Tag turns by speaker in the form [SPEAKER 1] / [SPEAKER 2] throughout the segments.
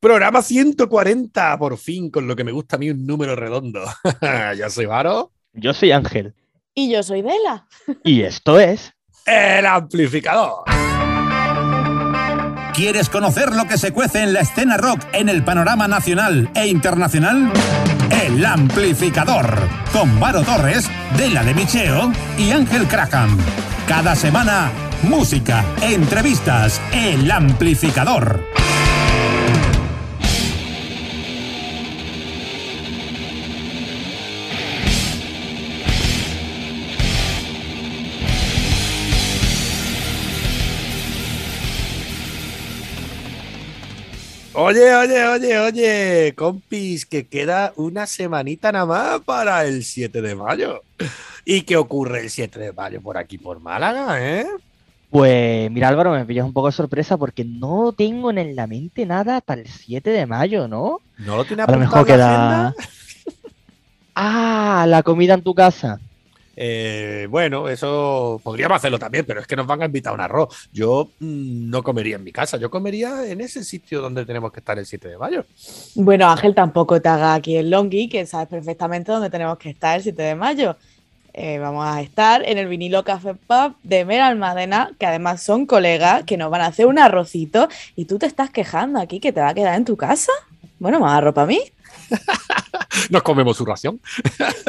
[SPEAKER 1] Programa 140, por fin, con lo que me gusta a mí un número redondo. Yo soy Varo.
[SPEAKER 2] Yo soy Ángel.
[SPEAKER 3] Y yo soy Dela.
[SPEAKER 2] Y esto es.
[SPEAKER 1] El amplificador.
[SPEAKER 4] ¿Quieres conocer lo que se cuece en la escena rock en el panorama nacional e internacional? El amplificador. Con Varo Torres, Dela de Micheo y Ángel Crackham. Cada semana, música, entrevistas. El amplificador.
[SPEAKER 1] Oye, oye, oye, oye, compis, que queda una semanita nada más para el 7 de mayo. ¿Y qué ocurre el 7 de mayo por aquí, por Málaga, eh?
[SPEAKER 2] Pues mira Álvaro, me pillas un poco de sorpresa porque no tengo en la mente nada para el 7 de mayo, ¿no?
[SPEAKER 1] ¿No lo tiene
[SPEAKER 2] A lo mejor queda... Ah, la comida en tu casa.
[SPEAKER 1] Eh, bueno, eso podríamos hacerlo también, pero es que nos van a invitar a un arroz. Yo mm, no comería en mi casa, yo comería en ese sitio donde tenemos que estar el 7 de mayo.
[SPEAKER 3] Bueno, Ángel, tampoco te haga aquí el longi, que sabes perfectamente dónde tenemos que estar el 7 de mayo. Eh, vamos a estar en el vinilo Café Pub de Mera Almadena, que además son colegas que nos van a hacer un arrocito y tú te estás quejando aquí que te va a quedar en tu casa. Bueno, más arroz para mí,
[SPEAKER 1] Nos comemos su ración.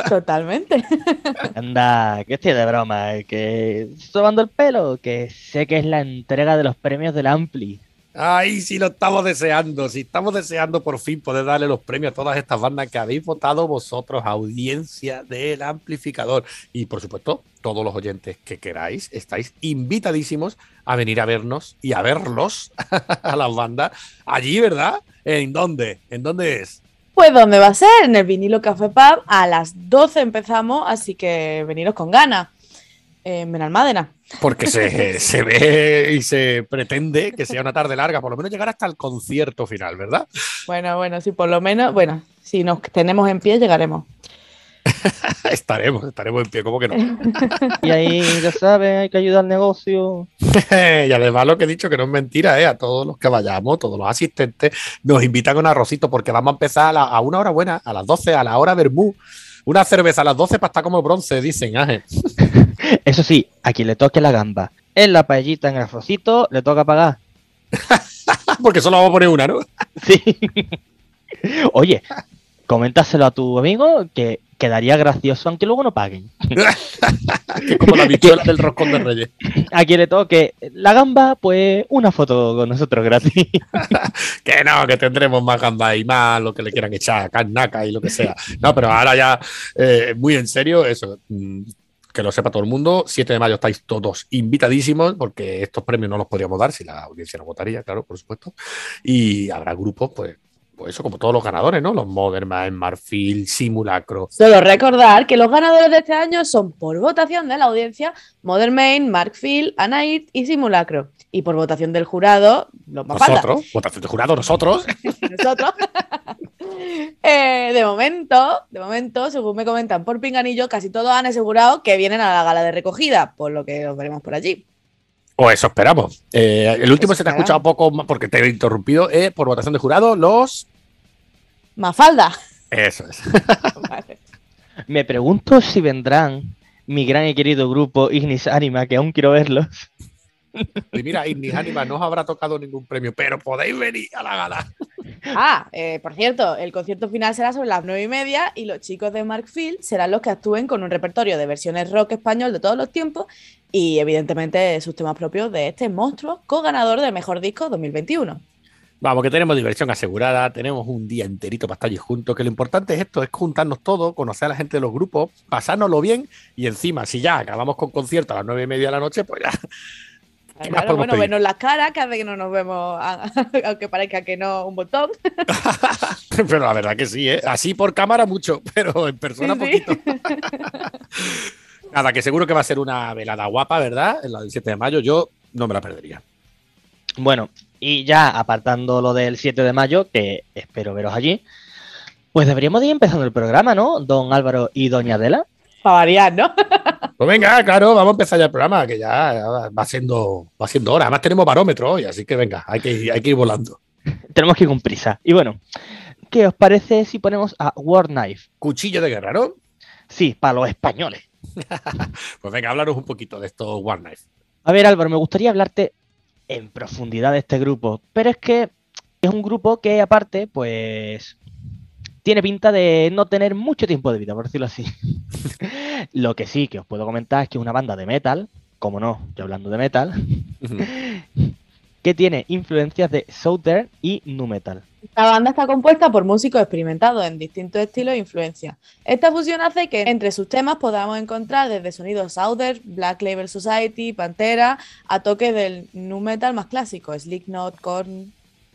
[SPEAKER 3] totalmente.
[SPEAKER 2] Anda, que estoy de broma, eh, que sobando el pelo, que sé que es la entrega de los premios del Ampli.
[SPEAKER 1] Ay, sí lo estamos deseando, sí estamos deseando por fin poder darle los premios a todas estas bandas que habéis votado vosotros, audiencia del amplificador. Y por supuesto, todos los oyentes que queráis, estáis invitadísimos a venir a vernos y a verlos a las bandas allí, ¿verdad? ¿En dónde? ¿En dónde es?
[SPEAKER 3] Pues ¿dónde va a ser? En el vinilo Café Pub a las 12 empezamos, así que veniros con ganas. En Benalmádena.
[SPEAKER 1] Porque se, se ve y se pretende que sea una tarde larga, por lo menos llegar hasta el concierto final, ¿verdad?
[SPEAKER 3] Bueno, bueno, sí, por lo menos, bueno, si nos tenemos en pie, llegaremos.
[SPEAKER 1] estaremos, estaremos en pie, como que no?
[SPEAKER 2] Y ahí, ya sabes, hay que ayudar al negocio.
[SPEAKER 1] y además lo que he dicho que no es mentira, ¿eh? a todos los que vayamos, todos los asistentes, nos invitan a un arrocito porque vamos a empezar a, la- a una hora buena, a las 12, a la hora Bermú. Una cerveza a las 12 para estar como bronce, dicen, Ángel.
[SPEAKER 2] Eso sí, a quien le toque la gamba en la paellita en el arrocito, le toca pagar.
[SPEAKER 1] porque solo vamos a poner una, ¿no?
[SPEAKER 2] Sí. Oye, coméntaselo a tu amigo que quedaría gracioso aunque luego no paguen.
[SPEAKER 1] Que como la bichuela del roscón de Reyes.
[SPEAKER 2] A quien le toque la gamba, pues una foto con nosotros gratis.
[SPEAKER 1] Que no, que tendremos más gambas y más lo que le quieran echar, carnaca y lo que sea. No, pero ahora ya, eh, muy en serio, eso. mm, Que lo sepa todo el mundo, 7 de mayo estáis todos invitadísimos, porque estos premios no los podríamos dar si la audiencia no votaría, claro, por supuesto. Y habrá grupos, pues, pues eso, como todos los ganadores, ¿no? Los Modern Marfil, Simulacro.
[SPEAKER 3] Solo recordar que los ganadores de este año son por votación de la audiencia Modern Main, Markfield, Anait y Simulacro. Y por votación del jurado, los más falta.
[SPEAKER 1] Nosotros, votación de jurado, nosotros.
[SPEAKER 3] Nosotros. Eh, de momento, de momento, según me comentan por Pinganillo, casi todos han asegurado que vienen a la gala de recogida, por lo que los veremos por allí.
[SPEAKER 1] O eso esperamos. Eh, el último se te ha escuchado poco más porque te he interrumpido, eh, por votación de jurado, los.
[SPEAKER 3] Mafalda.
[SPEAKER 1] Eso es.
[SPEAKER 3] Vale.
[SPEAKER 2] Me pregunto si vendrán mi gran y querido grupo Ignis Anima, que aún quiero verlos.
[SPEAKER 1] Y mira, Ignis Anima no os habrá tocado ningún premio, pero podéis venir a la gala.
[SPEAKER 3] Ah, eh, por cierto, el concierto final será sobre las nueve y media y los chicos de Markfield serán los que actúen con un repertorio de versiones rock español de todos los tiempos y evidentemente sus temas propios de este monstruo co-ganador del mejor disco 2021.
[SPEAKER 1] Vamos, que tenemos diversión asegurada, tenemos un día enterito para estar allí juntos, que lo importante es esto, es juntarnos todos, conocer a la gente de los grupos, pasárnoslo bien y encima, si ya acabamos con concierto a las nueve y media de la noche, pues ya. ¿Qué más
[SPEAKER 3] Claro, bueno,
[SPEAKER 1] pedir?
[SPEAKER 3] vernos las caras cada vez que no nos vemos, aunque parezca que no, un botón.
[SPEAKER 1] Pero la verdad que sí, ¿eh? Así por cámara mucho, pero en persona
[SPEAKER 3] Sí, sí.
[SPEAKER 1] poquito. Nada, que seguro que va a ser una velada guapa, ¿verdad? En la del 7 de mayo, yo no me la perdería.
[SPEAKER 2] Bueno, y ya apartando lo del 7 de mayo, que espero veros allí, pues deberíamos de ir empezando el programa, ¿no? Don Álvaro y Doña Adela.
[SPEAKER 3] Para variar, ¿no?
[SPEAKER 1] Pues venga, claro, vamos a empezar ya el programa, que ya va siendo, va siendo hora. Además tenemos barómetro hoy, así que venga, hay que ir, hay que ir volando.
[SPEAKER 2] tenemos que ir con prisa. Y bueno, ¿qué os parece si ponemos a War Knife?
[SPEAKER 1] Cuchillo de guerra, ¿no?
[SPEAKER 2] Sí, para los españoles.
[SPEAKER 1] Pues venga, háblanos un poquito de esto War Knife.
[SPEAKER 2] A ver, Álvaro, me gustaría hablarte en profundidad de este grupo, pero es que es un grupo que aparte, pues, tiene pinta de no tener mucho tiempo de vida, por decirlo así. Lo que sí que os puedo comentar es que es una banda de metal, como no, yo hablando de metal, que tiene influencias de Southern y Nu Metal.
[SPEAKER 3] La banda está compuesta por músicos experimentados en distintos estilos e influencias. Esta fusión hace que entre sus temas podamos encontrar desde sonidos Southern, Black Label Society, Pantera, a toques del nu metal más clásico, Slipknot, Korn,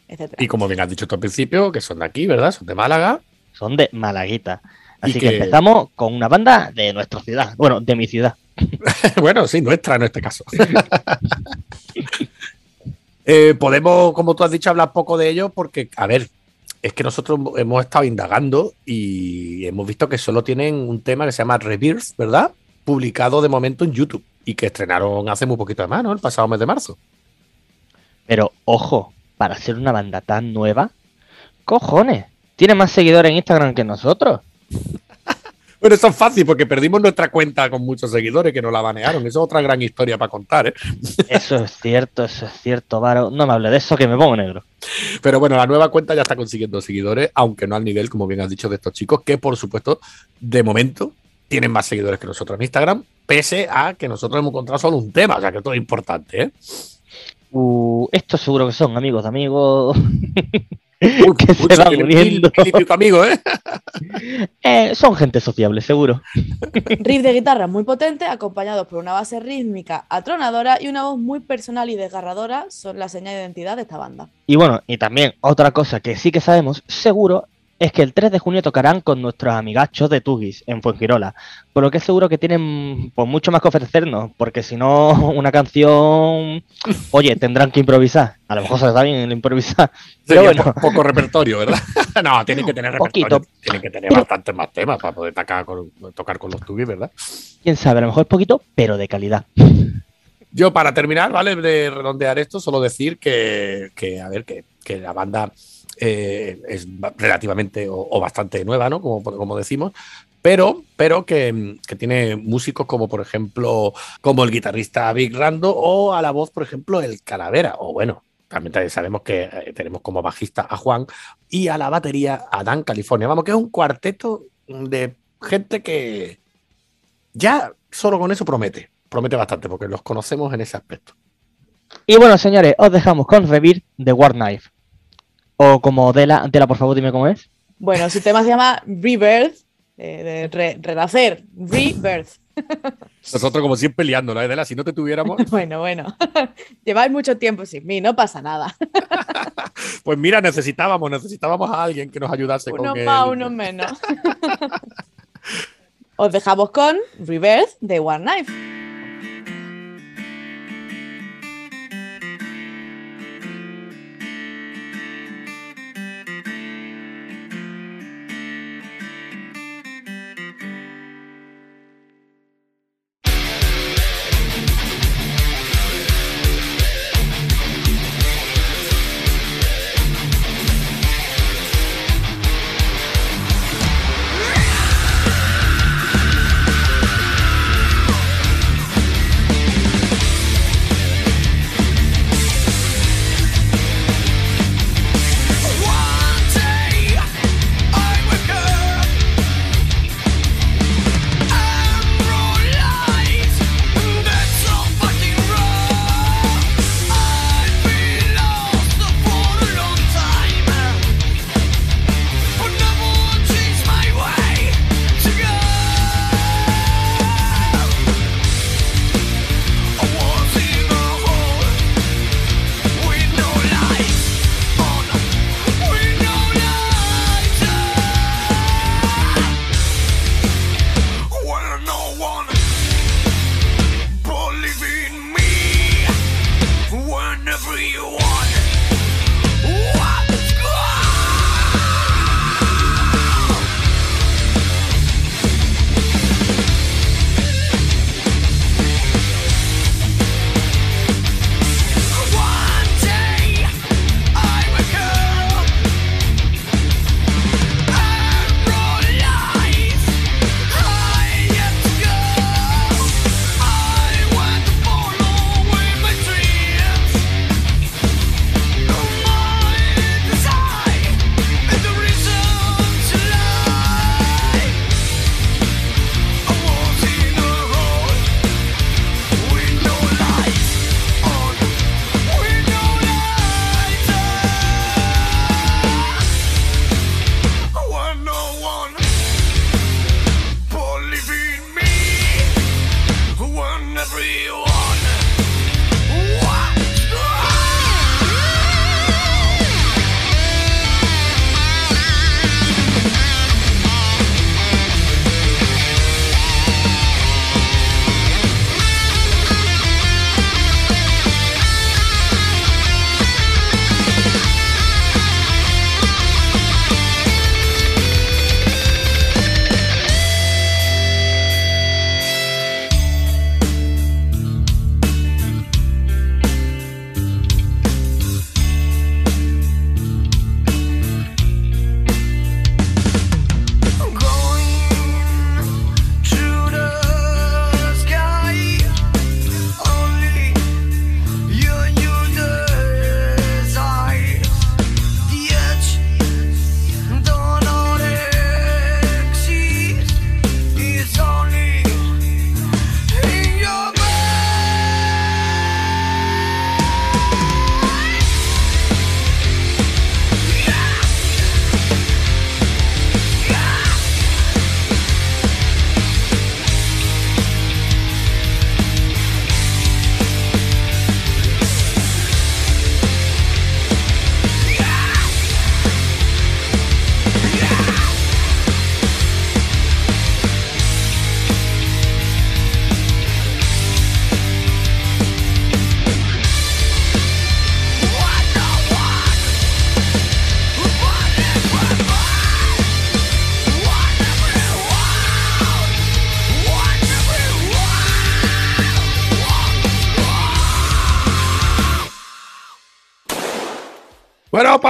[SPEAKER 3] etc.
[SPEAKER 1] Y como bien has dicho tú al principio, que son de aquí, ¿verdad? Son de Málaga.
[SPEAKER 2] Son de Malaguita. Así que...
[SPEAKER 1] que-
[SPEAKER 2] empezamos con una banda de nuestra ciudad, bueno, de mi ciudad.
[SPEAKER 1] bueno, sí, nuestra en este caso. Eh, podemos, como tú has dicho, hablar poco de ellos porque, a ver, es que nosotros hemos estado indagando y hemos visto que solo tienen un tema que se llama Rebirth, ¿verdad? Publicado de momento en YouTube y que estrenaron hace muy poquito de más, ¿no? El pasado mes de marzo.
[SPEAKER 2] Pero ojo, para ser una banda tan nueva, cojones, tiene más seguidores en Instagram que nosotros.
[SPEAKER 1] Bueno, eso es fácil porque perdimos nuestra cuenta con muchos seguidores que nos la banearon. Eso es otra gran historia para contar, ¿eh?
[SPEAKER 2] Eso es cierto, eso es cierto, Varo. No me hable de eso que me pongo negro.
[SPEAKER 1] Pero bueno, la nueva cuenta ya está consiguiendo seguidores, aunque no al nivel, como bien has dicho, de estos chicos, que por supuesto, de momento, tienen más seguidores que nosotros en Instagram, pese a que nosotros hemos encontrado solo un tema, o sea que esto es importante, ¿eh?
[SPEAKER 2] Uh, estos seguro que son amigos de amigos.
[SPEAKER 1] Uy,
[SPEAKER 2] Que se va muriendo.
[SPEAKER 1] mil- mil y pico amigos, ¿eh?
[SPEAKER 2] Eh, son gente sociable, seguro.
[SPEAKER 3] Riff de guitarra muy potente, acompañados por una base rítmica atronadora y una voz muy personal y desgarradora, son la señal de identidad de esta banda.
[SPEAKER 2] Y bueno, y también otra cosa que sí que sabemos, seguro, es que el 3 de junio tocarán con nuestros amigachos de Tugis en Fuengirola. Por lo que seguro que tienen pues, mucho más que ofrecernos, porque si no, una canción, oye, tendrán que improvisar. A lo mejor se da bien el improvisar. Pero
[SPEAKER 1] Sería
[SPEAKER 2] bueno,
[SPEAKER 1] po- poco repertorio, ¿verdad? no, tienen que tener repertorio.
[SPEAKER 2] Poquito.
[SPEAKER 1] Tienen que tener bastantes más temas para poder tocar con, tocar con los tubis, ¿verdad?
[SPEAKER 2] quién sabe, a lo mejor es poquito, pero de calidad.
[SPEAKER 1] Yo, para terminar, ¿vale? De redondear esto, solo decir que, que, a ver, que, que la banda eh, es relativamente o, o bastante nueva, ¿no? Como, como decimos, pero, pero que, que tiene músicos como, por ejemplo, como el guitarrista Big Rando o a la voz, por ejemplo, el Calavera, o bueno. También sabemos que eh, tenemos como bajista a Juan y a la batería a Dan California. Vamos, que es un cuarteto de gente que ya solo con eso promete. Promete bastante porque los conocemos en ese aspecto.
[SPEAKER 2] Y bueno, señores, os dejamos con Revir de War Knife. O como Dela, Dela, por favor, dime cómo es.
[SPEAKER 3] Bueno, su tema se llama Rebirth, eh, de re- renacer, Rebirth.
[SPEAKER 1] Nosotros, como siempre, liándola, ¿eh, Adela? Si no te tuviéramos,
[SPEAKER 3] Bueno, bueno, lleváis mucho tiempo sin mí, no pasa nada.
[SPEAKER 1] pues mira, necesitábamos, necesitábamos a alguien que nos ayudase
[SPEAKER 3] Unos
[SPEAKER 1] con
[SPEAKER 3] más, unos menos. Os dejamos con Rebirth de War Knife.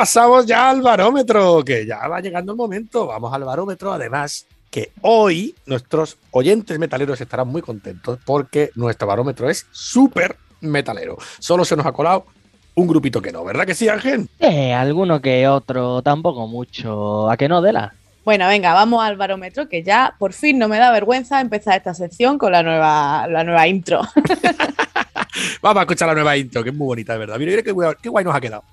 [SPEAKER 1] Pasamos ya al barómetro, que ya va llegando el momento. Vamos al barómetro, además que hoy nuestros oyentes metaleros estarán muy contentos porque nuestro barómetro es súper metalero. Solo se nos ha colado un grupito que no, ¿verdad que sí, Ángel?
[SPEAKER 2] Eh, alguno que otro, tampoco mucho. ¿A que no, Dela?
[SPEAKER 3] Bueno, venga, vamos al barómetro, que ya por fin no me da vergüenza empezar esta sección con la nueva, la nueva intro.
[SPEAKER 1] Vamos a escuchar la nueva intro, que es muy bonita, de verdad. Mira, mira qué guay, qué guay nos ha quedado.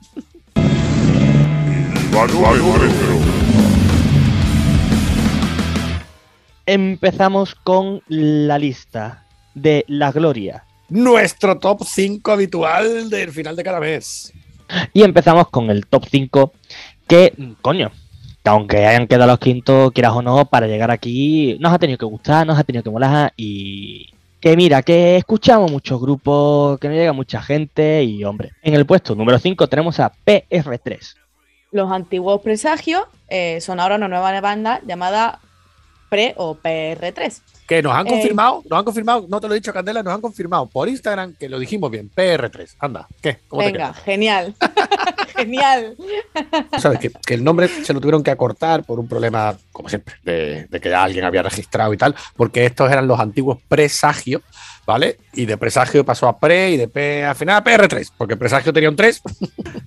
[SPEAKER 2] Empezamos con la lista de la gloria.
[SPEAKER 1] Nuestro top 5 habitual del final de cada mes.
[SPEAKER 2] Y empezamos con el top 5, que, coño, que aunque hayan quedado los quintos, quieras o no, para llegar aquí, nos ha tenido que gustar, nos ha tenido que molar y que mira, que escuchamos muchos grupos, que nos llega mucha gente y hombre, en el puesto número 5 tenemos a PR3.
[SPEAKER 3] Los antiguos presagios eh, son ahora una nueva banda llamada Pre o PR3.
[SPEAKER 1] Que nos han
[SPEAKER 3] Eh.
[SPEAKER 1] confirmado, nos han confirmado, no te lo he dicho, Candela, nos han confirmado por Instagram que lo dijimos bien, PR3. Anda, ¿qué? ¿Cómo te
[SPEAKER 3] Venga, genial. genial.
[SPEAKER 1] Sabes que, que el nombre se lo tuvieron que acortar por un problema, como siempre, de, de que ya alguien había registrado y tal, porque estos eran los antiguos presagios, ¿vale? Y de presagio pasó a pre y de P al final a PR3, porque presagio tenía un 3.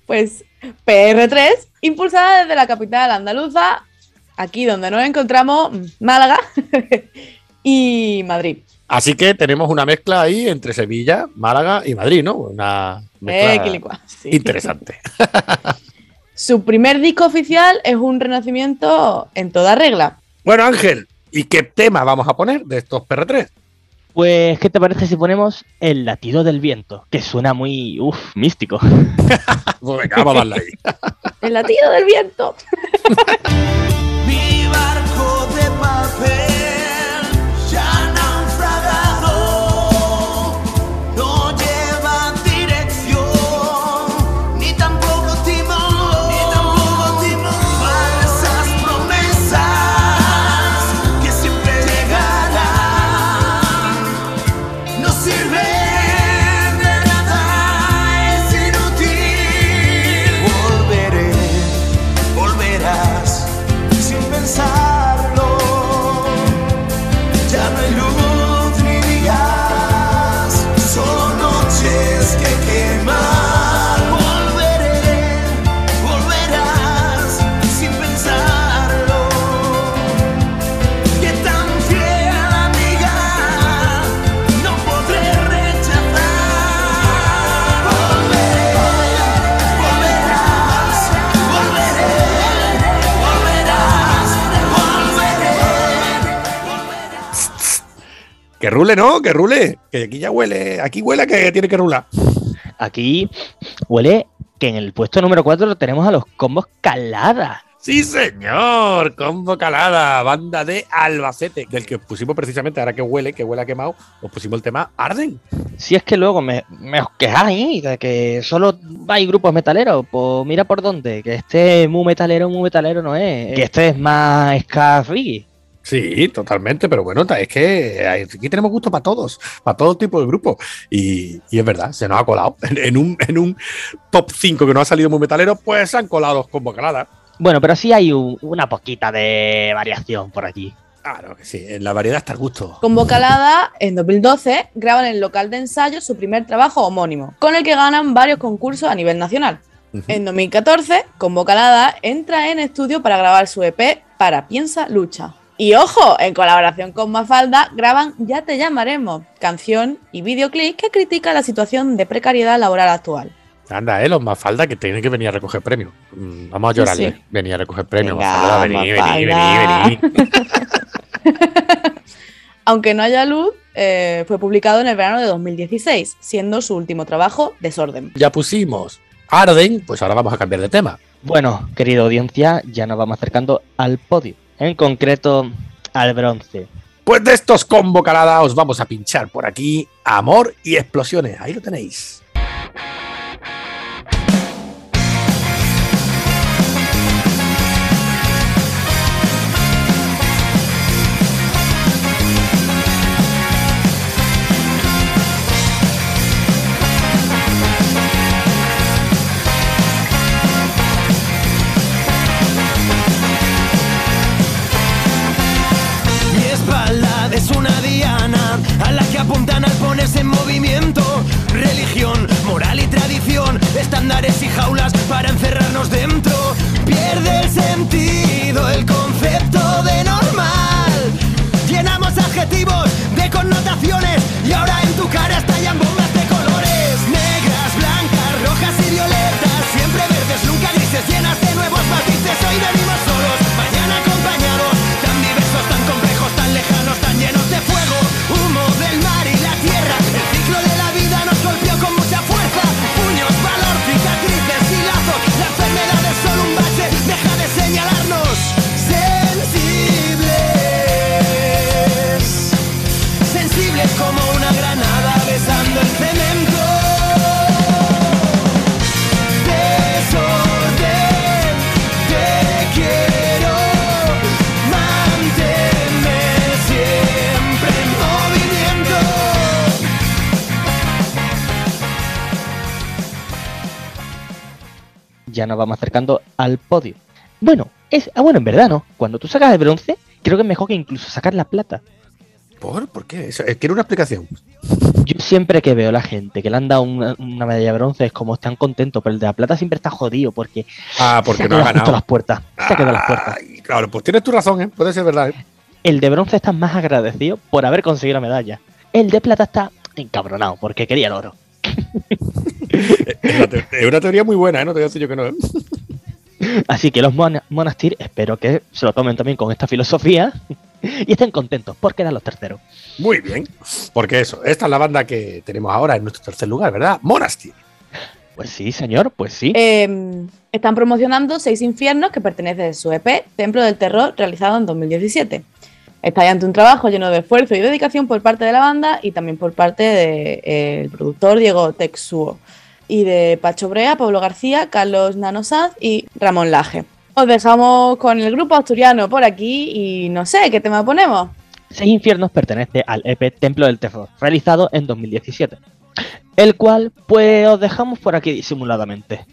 [SPEAKER 3] Pues PR3, impulsada desde la capital andaluza, aquí donde nos encontramos, Málaga y Madrid.
[SPEAKER 1] Así que tenemos una mezcla ahí entre Sevilla, Málaga y Madrid, ¿no? Una mezcla
[SPEAKER 3] Eh, sí.
[SPEAKER 1] interesante.
[SPEAKER 3] Su primer disco oficial es un renacimiento en toda regla.
[SPEAKER 1] Bueno, Ángel, ¿y qué tema vamos a poner de estos PR3?
[SPEAKER 2] Pues, ¿qué te parece si ponemos el latido del viento? Que suena muy, uff, místico.
[SPEAKER 1] Pues venga, vamos a darle ahí.
[SPEAKER 3] El latido del viento.
[SPEAKER 5] Que
[SPEAKER 1] rule, ¿no? Que rule. Que aquí ya huele. Aquí huele que tiene que rular.
[SPEAKER 2] Aquí huele que en el puesto número 4 tenemos a los combos calada.
[SPEAKER 1] Sí, señor. Combo Calada, banda de Albacete, del que pusimos precisamente, ahora que huele, que huele a quemado, os pusimos el tema Arden.
[SPEAKER 2] Si es que luego me, me os quejáis de que solo hay grupos metaleros, pues mira por dónde, que este muy metalero, muy metalero no es, que este es más ska.
[SPEAKER 1] Sí, totalmente, pero bueno, es que aquí tenemos gusto para todos, para todo tipo de grupos. Y, y es verdad, se nos ha colado. En, en un, en un top 5 que no ha salido muy metalero, pues se han colado los Combo Calada.
[SPEAKER 2] Bueno, pero sí hay un- una poquita de variación por allí.
[SPEAKER 1] Claro que sí, en la variedad está el gusto.
[SPEAKER 3] Con Vocalada, en 2012, graban en el local de ensayo su primer trabajo homónimo, con el que ganan varios concursos a nivel nacional. En 2014, con Vocalada, entra en estudio para grabar su EP Para Piensa Lucha. Y ojo, en colaboración con Mafalda, graban Ya te llamaremos, canción y videoclip que critica la situación de precariedad laboral actual.
[SPEAKER 1] Anda, eh, los Mafalda que tienen que venir a recoger premios. Mm, Vamos a llorarle.
[SPEAKER 3] Sí.
[SPEAKER 1] Venir a recoger premios.
[SPEAKER 3] Venga,
[SPEAKER 1] Mafalda, vení, vení, vení, vení.
[SPEAKER 3] Aunque no haya luz, eh, fue publicado en el verano de 2016, siendo su último trabajo Desorden.
[SPEAKER 1] Ya pusimos Arden, pues ahora vamos a cambiar de tema.
[SPEAKER 2] Bueno, querida audiencia, ya nos vamos acercando al podio, en concreto al bronce.
[SPEAKER 1] Pues de estos Combo os vamos a pinchar por aquí Amor y Explosiones. Ahí lo tenéis.
[SPEAKER 6] Pasiones en movimiento, religión, moral y tradición, estándares y jaulas para encerrarnos dentro. Pierde el sentido el concepto de normal. Llenamos adjetivos de connotaciones y ahora en tu cara estallan
[SPEAKER 2] Ya nos vamos acercando al podio. Bueno, es. Ah, bueno, en verdad no. Cuando tú sacas el bronce, creo que es mejor que incluso sacar la plata.
[SPEAKER 1] ¿Por? ¿Por qué? Eso- eh, Quiero una explicación.
[SPEAKER 2] Yo siempre que veo a la gente que le han dado una, una medalla de bronce es como están contentos, pero el de la plata siempre está jodido porque,
[SPEAKER 1] Ah,
[SPEAKER 2] se
[SPEAKER 1] porque
[SPEAKER 2] ha
[SPEAKER 1] no ha ganado.
[SPEAKER 2] las puertas. Se ha quedado las puertas.
[SPEAKER 1] Claro, pues tienes tu razón, ¿eh? Puede ser verdad. ¿eh?
[SPEAKER 2] El de bronce está más agradecido por haber conseguido la medalla. El de plata está encabronado porque quería el oro.
[SPEAKER 1] Es una, teoría muy buena, ¿eh? No te voy a decir yo que no. ¿eh?
[SPEAKER 2] Así que los Mona- Monastir espero que se lo tomen también con esta filosofía y estén contentos por quedar los terceros.
[SPEAKER 1] Muy bien. Porque eso, esta es la banda que tenemos ahora en nuestro tercer lugar, ¿verdad? Monastir.
[SPEAKER 2] Pues sí, señor, pues sí.
[SPEAKER 3] Eh, están promocionando Seis Infiernos, que pertenece a su EP, Templo del Terror, realizado en 2017. Está ahí ante un trabajo lleno de esfuerzo y dedicación por parte de la banda y también por parte del productor Diego Texuo y de Pacho Brea, Pablo García, Carlos Nanosaz y Ramón Laje. Os dejamos con el grupo asturiano por aquí y no sé, ¿qué tema ponemos?
[SPEAKER 2] Seis Infiernos pertenece al EP Templo del Terror, realizado en 2017. El cual, pues, os dejamos por aquí disimuladamente.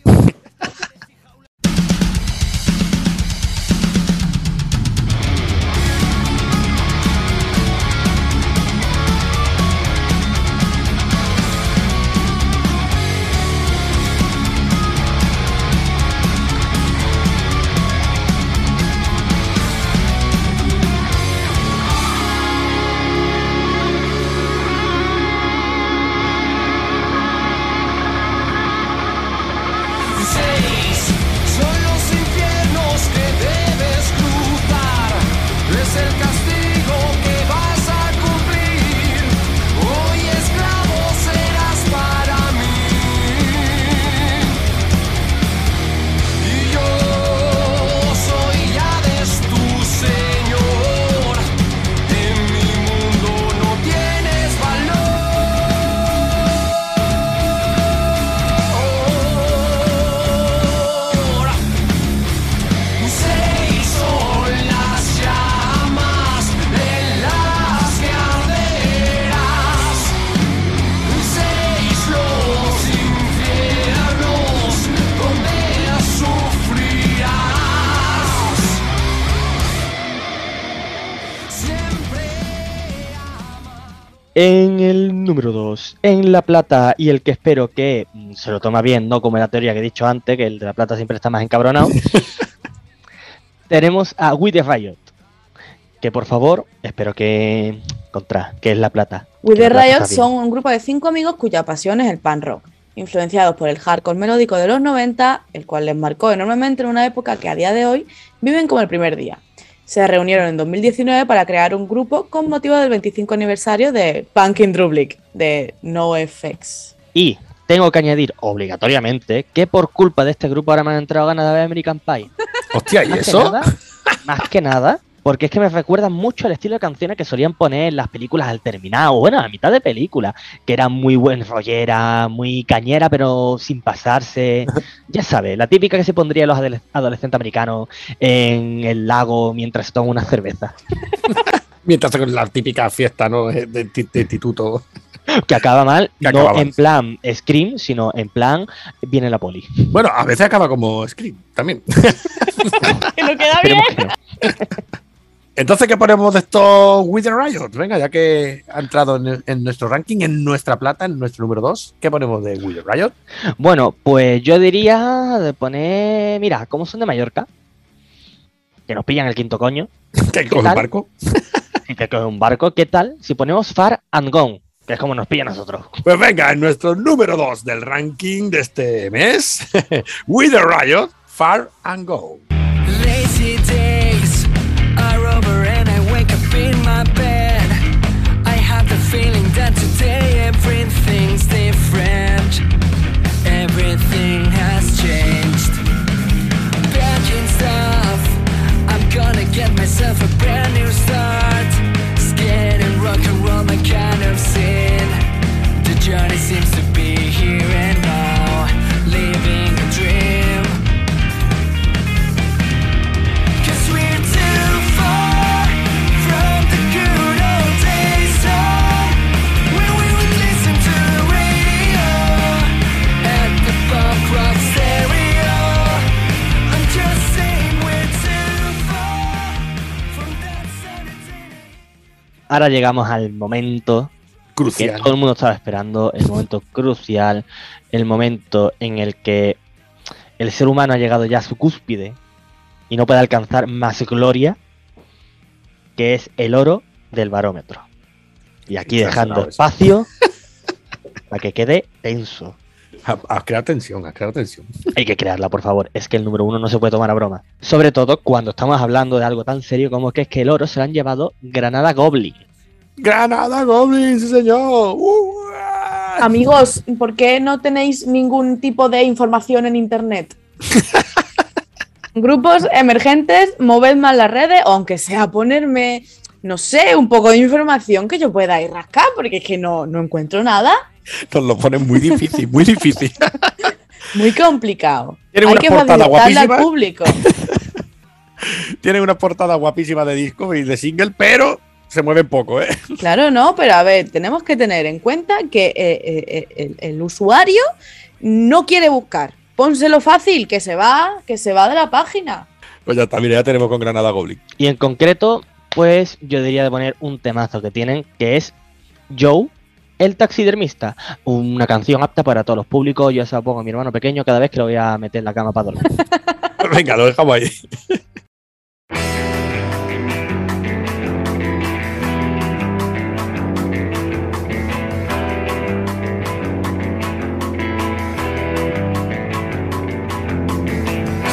[SPEAKER 6] En
[SPEAKER 2] La Plata, y el que espero que mm, se lo toma bien, no como la teoría que he dicho antes, que el de La Plata siempre está más encabronado, tenemos a We the Riot. Que por favor, espero que. Contra, que es La Plata.
[SPEAKER 3] With the Riot son un grupo de cinco amigos cuya pasión es el pan rock, influenciados por el hardcore melódico de los 90, el cual les marcó enormemente en una época que a día de hoy viven como el primer día. Se reunieron en 2019 para crear un grupo con motivo del 25 aniversario de Punk in de NoFX.
[SPEAKER 2] Y tengo que añadir obligatoriamente que por culpa de este grupo ahora me han entrado ganas de ver American Pie.
[SPEAKER 1] Hostia, ¿y
[SPEAKER 2] Más que
[SPEAKER 1] eso?
[SPEAKER 2] nada, más que nada, porque es que me recuerdan mucho el estilo de canciones que solían poner en las películas al terminar, o bueno, a mitad de película, que eran muy buen rollera, muy cañera, pero sin pasarse. Ya sabes, la típica que se pondría los adole- adolescentes americanos en el lago mientras se toman una cerveza,
[SPEAKER 1] Mientras con la típica fiesta, ¿no? De, de- de instituto.
[SPEAKER 2] que acaba mal,
[SPEAKER 1] Que
[SPEAKER 2] no
[SPEAKER 1] acaba mal.
[SPEAKER 2] en plan Scream, sino en plan viene la poli.
[SPEAKER 1] Bueno, a veces acaba como Scream también.
[SPEAKER 3] Que queda bien.
[SPEAKER 1] Entonces, ¿qué ponemos de estos With the Riot? Venga, ya que ha entrado en, en nuestro ranking, en nuestra plata, en nuestro número 2, ¿qué ponemos de With the Riot?
[SPEAKER 2] Bueno, pues yo diría de poner. Mira, como son de Mallorca, que nos pillan el quinto coño,
[SPEAKER 1] ¿Qué coge un
[SPEAKER 2] tal?
[SPEAKER 1] barco?
[SPEAKER 2] y que coge un barco, ¿qué tal? Si ponemos Far and Gone, que es como nos pilla a nosotros.
[SPEAKER 1] Pues venga, en nuestro número 2 del ranking de este mes, With the Riot, Far and Go.
[SPEAKER 7] In my bed.
[SPEAKER 2] Ahora llegamos al momento que
[SPEAKER 1] Crucial.
[SPEAKER 2] todo el mundo estaba esperando, el momento crucial, el momento en el que el ser humano ha llegado ya a su cúspide y no puede alcanzar más gloria, que es el oro del barómetro. Y aquí dejando espacio para que quede tenso.
[SPEAKER 1] Has has creado tensión, has creado tensión.
[SPEAKER 2] Hay que crearla, por favor. Es que el número uno no se puede tomar a broma. Sobre todo cuando estamos hablando de algo tan serio como que es que el oro se lo han llevado Granada Goblin.
[SPEAKER 1] Granada Goblin, sí señor. Uh, ah.
[SPEAKER 3] Amigos, ¿por qué no tenéis ningún tipo de información en internet? Grupos emergentes, moved más las redes, o aunque sea ponerme, no sé, un poco de información que yo pueda ir rascar, porque es que no, no encuentro nada.
[SPEAKER 1] Nos lo ponen muy difícil, muy difícil.
[SPEAKER 3] Muy complicado.
[SPEAKER 1] Tienen
[SPEAKER 3] Hay
[SPEAKER 1] una
[SPEAKER 3] que
[SPEAKER 1] portada
[SPEAKER 3] facilitarle al
[SPEAKER 1] guapísima.
[SPEAKER 3] público.
[SPEAKER 1] Tienen una portada guapísima de disco y de single, pero se mueven poco, ¿eh?
[SPEAKER 3] Claro, no, pero a ver, tenemos que tener en cuenta que eh, eh, el, el usuario no quiere buscar. Pónselo fácil, que se va, que se va de la página.
[SPEAKER 1] Pues ya está, mira, ya tenemos con Granada Goblin.
[SPEAKER 2] Y en concreto, pues yo diría de poner un temazo que tienen, que es Joe, el taxidermista. Una canción apta para todos los públicos. Yo se la pongo a mi hermano pequeño cada vez que lo voy a meter en la cama para dormir.
[SPEAKER 1] Pues venga, lo dejamos ahí.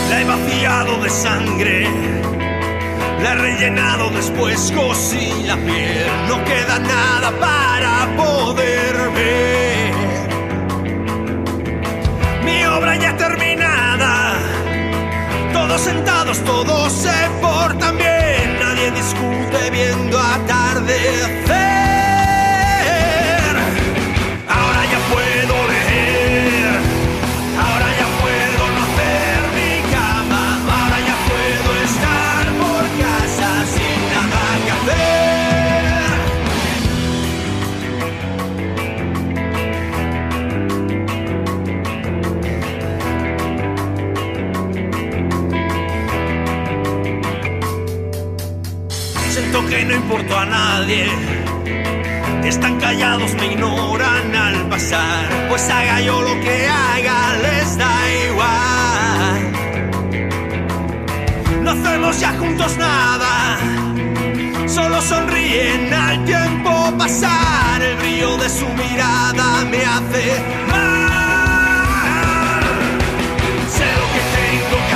[SPEAKER 7] La he vaciado de sangre, la rellenado después, cosí la piel. No queda nada para poder ver. Mi obra ya terminada, todos sentados, todos se portan bien. Nadie discute viendo atardecer. Importo a nadie. Están callados, me ignoran al pasar. Pues haga yo lo que haga, les da igual. No hacemos ya juntos nada. Solo sonríen al tiempo pasar. El brillo de su mirada me hace mal. Sé lo que tengo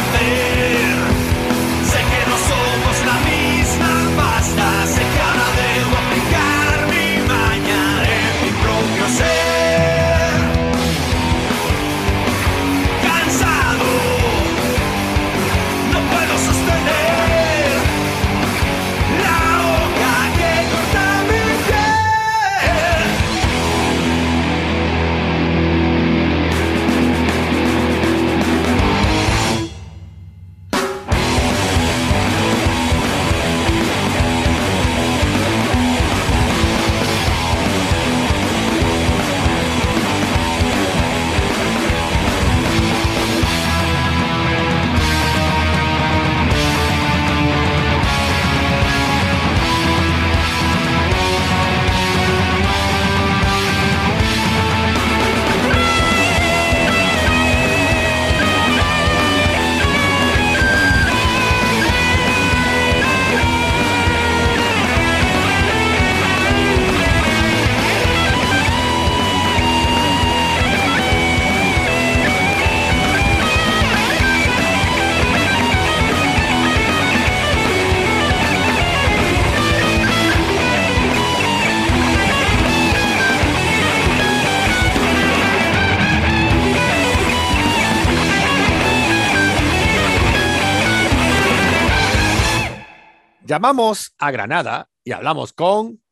[SPEAKER 1] Llamamos a Granada y hablamos con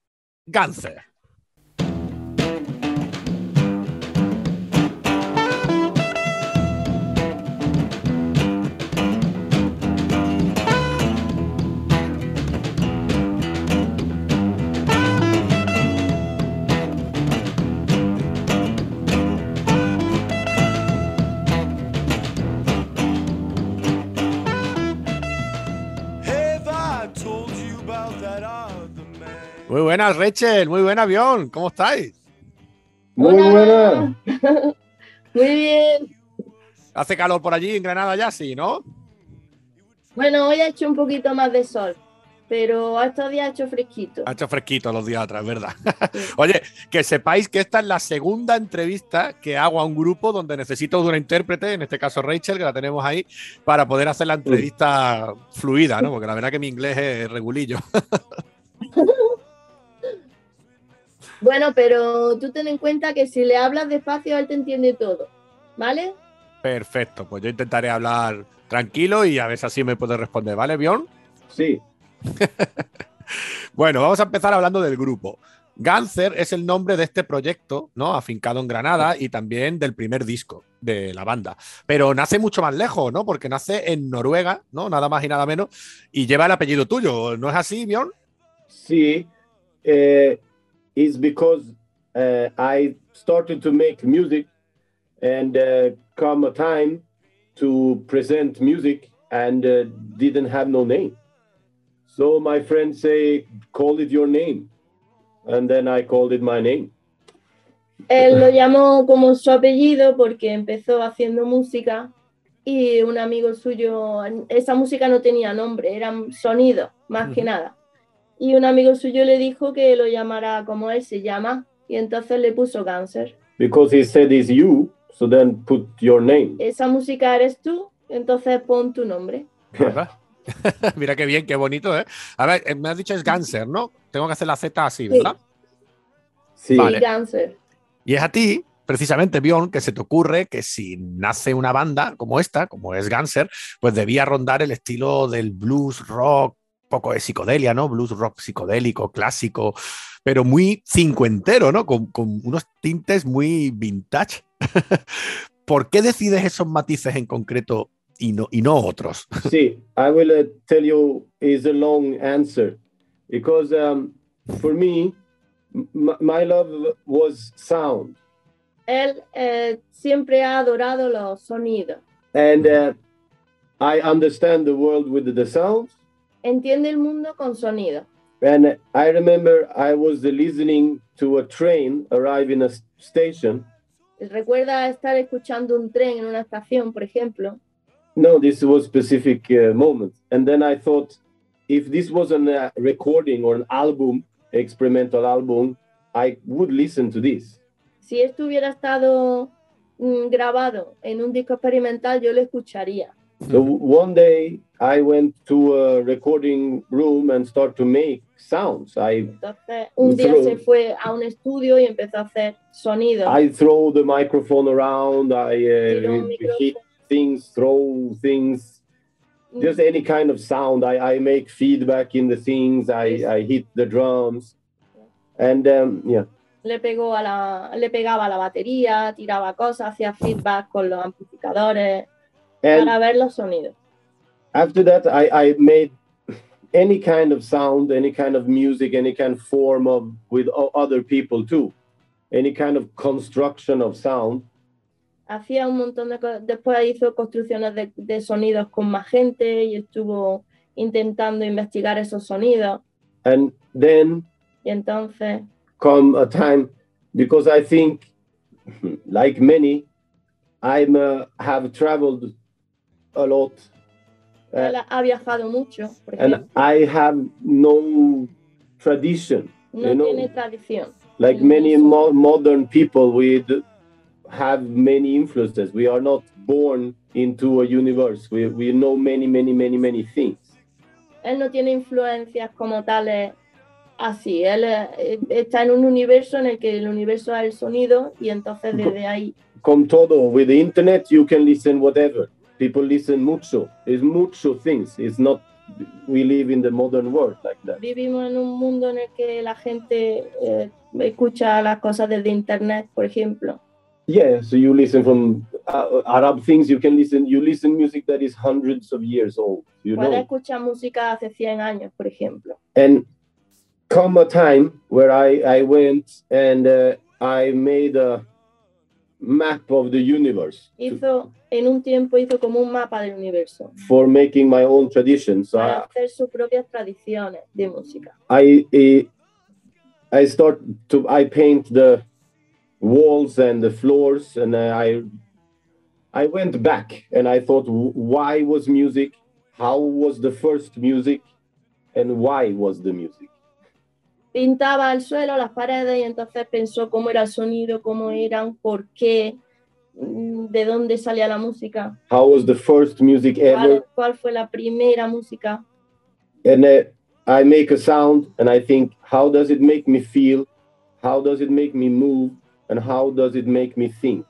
[SPEAKER 1] Ganser. Buenas, Rachel. Muy buen avión. ¿Cómo estáis?
[SPEAKER 8] Muy buena.
[SPEAKER 9] Muy bien.
[SPEAKER 1] ¿Hace calor por allí en Granada ya? Sí, ¿no?
[SPEAKER 9] Bueno, hoy ha hecho un poquito más de sol, pero estos días ha hecho fresquito.
[SPEAKER 1] Ha hecho fresquito los días atrás, ¿verdad? Oye, que sepáis que esta es la segunda entrevista que hago a un grupo donde necesito de una intérprete, en este caso Rachel, que la tenemos ahí, para poder hacer la entrevista fluida, ¿no? Porque la verdad que mi inglés es regulillo.
[SPEAKER 9] Bueno, pero tú ten en cuenta que si le hablas despacio, él te entiende todo, ¿vale?
[SPEAKER 1] Perfecto, pues yo intentaré hablar tranquilo y a ver si así me puede responder, ¿vale, Bjorn?
[SPEAKER 8] Sí.
[SPEAKER 1] Bueno, vamos a empezar hablando del grupo. Ganser es el nombre de este proyecto, ¿no? Afincado en Granada y también del primer disco de la banda. Pero nace mucho más lejos, ¿no? Porque nace en Noruega, ¿no? Nada más y nada menos. Y lleva el apellido tuyo, ¿no es así, Bjorn?
[SPEAKER 8] Sí. Eh, it's because uh, I started to make music and uh, come a time to present music and uh, didn't have no name. So my friends say, call it your name. And then I called it my name.
[SPEAKER 9] Él lo llamó como su apellido porque empezó haciendo música y un amigo suyo, esa música no tenía nombre, eran sonidos más que nada. Y un amigo suyo le dijo que lo llamara como él se llama y entonces le puso cáncer.
[SPEAKER 8] Because he said it's you, so then put your name.
[SPEAKER 9] Esa música eres tú, entonces pon tu nombre.
[SPEAKER 1] Mira qué bien, qué bonito, ¿eh? A ver, eh, me has dicho es Ganser, ¿no? Tengo que hacer la Z así, ¿verdad?
[SPEAKER 8] Sí.
[SPEAKER 1] Vale.
[SPEAKER 9] Y cáncer.
[SPEAKER 1] Y es a ti, precisamente, Bjorn, que se te ocurre que si nace una banda como esta, como es Ganser, pues debía rondar el estilo del blues rock, poco de psicodelia, ¿no? Blues rock psicodélico, clásico, pero muy cincuentero, ¿no? Con, con unos tintes muy vintage. ¿Por qué decides esos matices en concreto y no, y no otros?
[SPEAKER 8] See, I will uh, tell you is a long answer because um, for me, my love was sound,
[SPEAKER 9] Él eh, siempre ha adorado los sonidos.
[SPEAKER 8] and uh, I understand the world with the sounds.
[SPEAKER 9] Entiende el mundo con sonido.
[SPEAKER 8] And I remember I was listening to a train arrive in a station.
[SPEAKER 9] Recuerda estar escuchando un tren en una estación, por ejemplo,
[SPEAKER 8] No, this was specific uh, moment. And then I thought, if this was a uh, recording or an album, experimental album, I would listen to this.
[SPEAKER 9] si esto hubiera estado mm, grabado en un disco experimental, yo lo escucharía.
[SPEAKER 8] So one day I went to a recording room and start to make sounds. I
[SPEAKER 9] Entonces, un día
[SPEAKER 8] Throw.
[SPEAKER 9] se fue a un estudio y empezó a hacer sonidos.
[SPEAKER 8] I throw the microphone around. I uh, hit things, throw things,
[SPEAKER 9] Mm,
[SPEAKER 8] just any kind of sound. I, I make feedback in the things. I, I hit the drums, and um, yeah.
[SPEAKER 9] le, pegó a la, le pegaba a la batería, tiraba cosas, hacía feedback con los amplificadores
[SPEAKER 8] And
[SPEAKER 9] para ver los sonidos.
[SPEAKER 8] After that, I, I made any kind of sound, any kind of music, any kind of form of with other people too, any kind of construction of sound.
[SPEAKER 9] Hacía un montón de. Después hizo construcciones de, de sonidos con más gente y estuvo intentando investigar esos sonidos.
[SPEAKER 8] And then
[SPEAKER 9] Y entonces,
[SPEAKER 8] come a time because I think, like many, I'm uh, have traveled a lot,
[SPEAKER 9] él ha viajado mucho, por
[SPEAKER 8] and
[SPEAKER 9] ejemplo.
[SPEAKER 8] I have no tradition.
[SPEAKER 9] No
[SPEAKER 8] you know,
[SPEAKER 9] tiene tradición.
[SPEAKER 8] like many mo- modern people, we have many influences. We are not born into a universe. We we know many, many, many, many things.
[SPEAKER 9] Él no tiene influencias como tales así. Él eh, está en un universo en el que el universo es el sonido y entonces desde ahí
[SPEAKER 8] Con todo, with the internet, you can listen whatever. People listen mucho. It's mucho things. It's not we live in the modern world like that.
[SPEAKER 9] Vivimos en un mundo en el que la gente eh, escucha las cosas desde internet, por ejemplo.
[SPEAKER 8] Yeah, so you listen from uh, Arab things. You can listen. You listen music that is hundreds of years old. You
[SPEAKER 9] Puedes
[SPEAKER 8] know,
[SPEAKER 9] escuchar música hace 100 años, por ejemplo.
[SPEAKER 8] and come a time where I I went and uh, I made a map of the universe
[SPEAKER 9] Hizo, en un tiempo hizo como un mapa del universo
[SPEAKER 8] for making my own traditions.
[SPEAKER 9] Para
[SPEAKER 8] I,
[SPEAKER 9] hacer sus propias tradiciones de música.
[SPEAKER 8] I I I start to I paint the walls and the floors, and I I went back and I thought, why was music? How was the first music? And why was the music?
[SPEAKER 9] Pintaba el suelo, las paredes y entonces pensó cómo era el sonido, cómo eran, por qué, mm, de dónde salía la música,
[SPEAKER 8] How was the first music
[SPEAKER 9] cuál,
[SPEAKER 8] ever?
[SPEAKER 9] cuál fue la primera música.
[SPEAKER 8] And uh, I make a sound and I think, how does it make me feel? How does it make me move? And how does it make me think?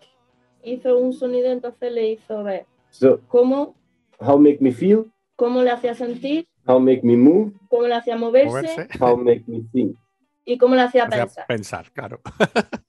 [SPEAKER 9] Hizo un sonido, entonces le hizo ver
[SPEAKER 8] So,
[SPEAKER 9] cómo,
[SPEAKER 8] how make me feel?
[SPEAKER 9] Cómo le hacía sentir,
[SPEAKER 8] How make me move?
[SPEAKER 9] cómo le hacía moverse,
[SPEAKER 1] Moverse.
[SPEAKER 8] How make me think?
[SPEAKER 9] y cómo le hacía
[SPEAKER 1] O sea,
[SPEAKER 9] pensar.
[SPEAKER 1] pensar, claro.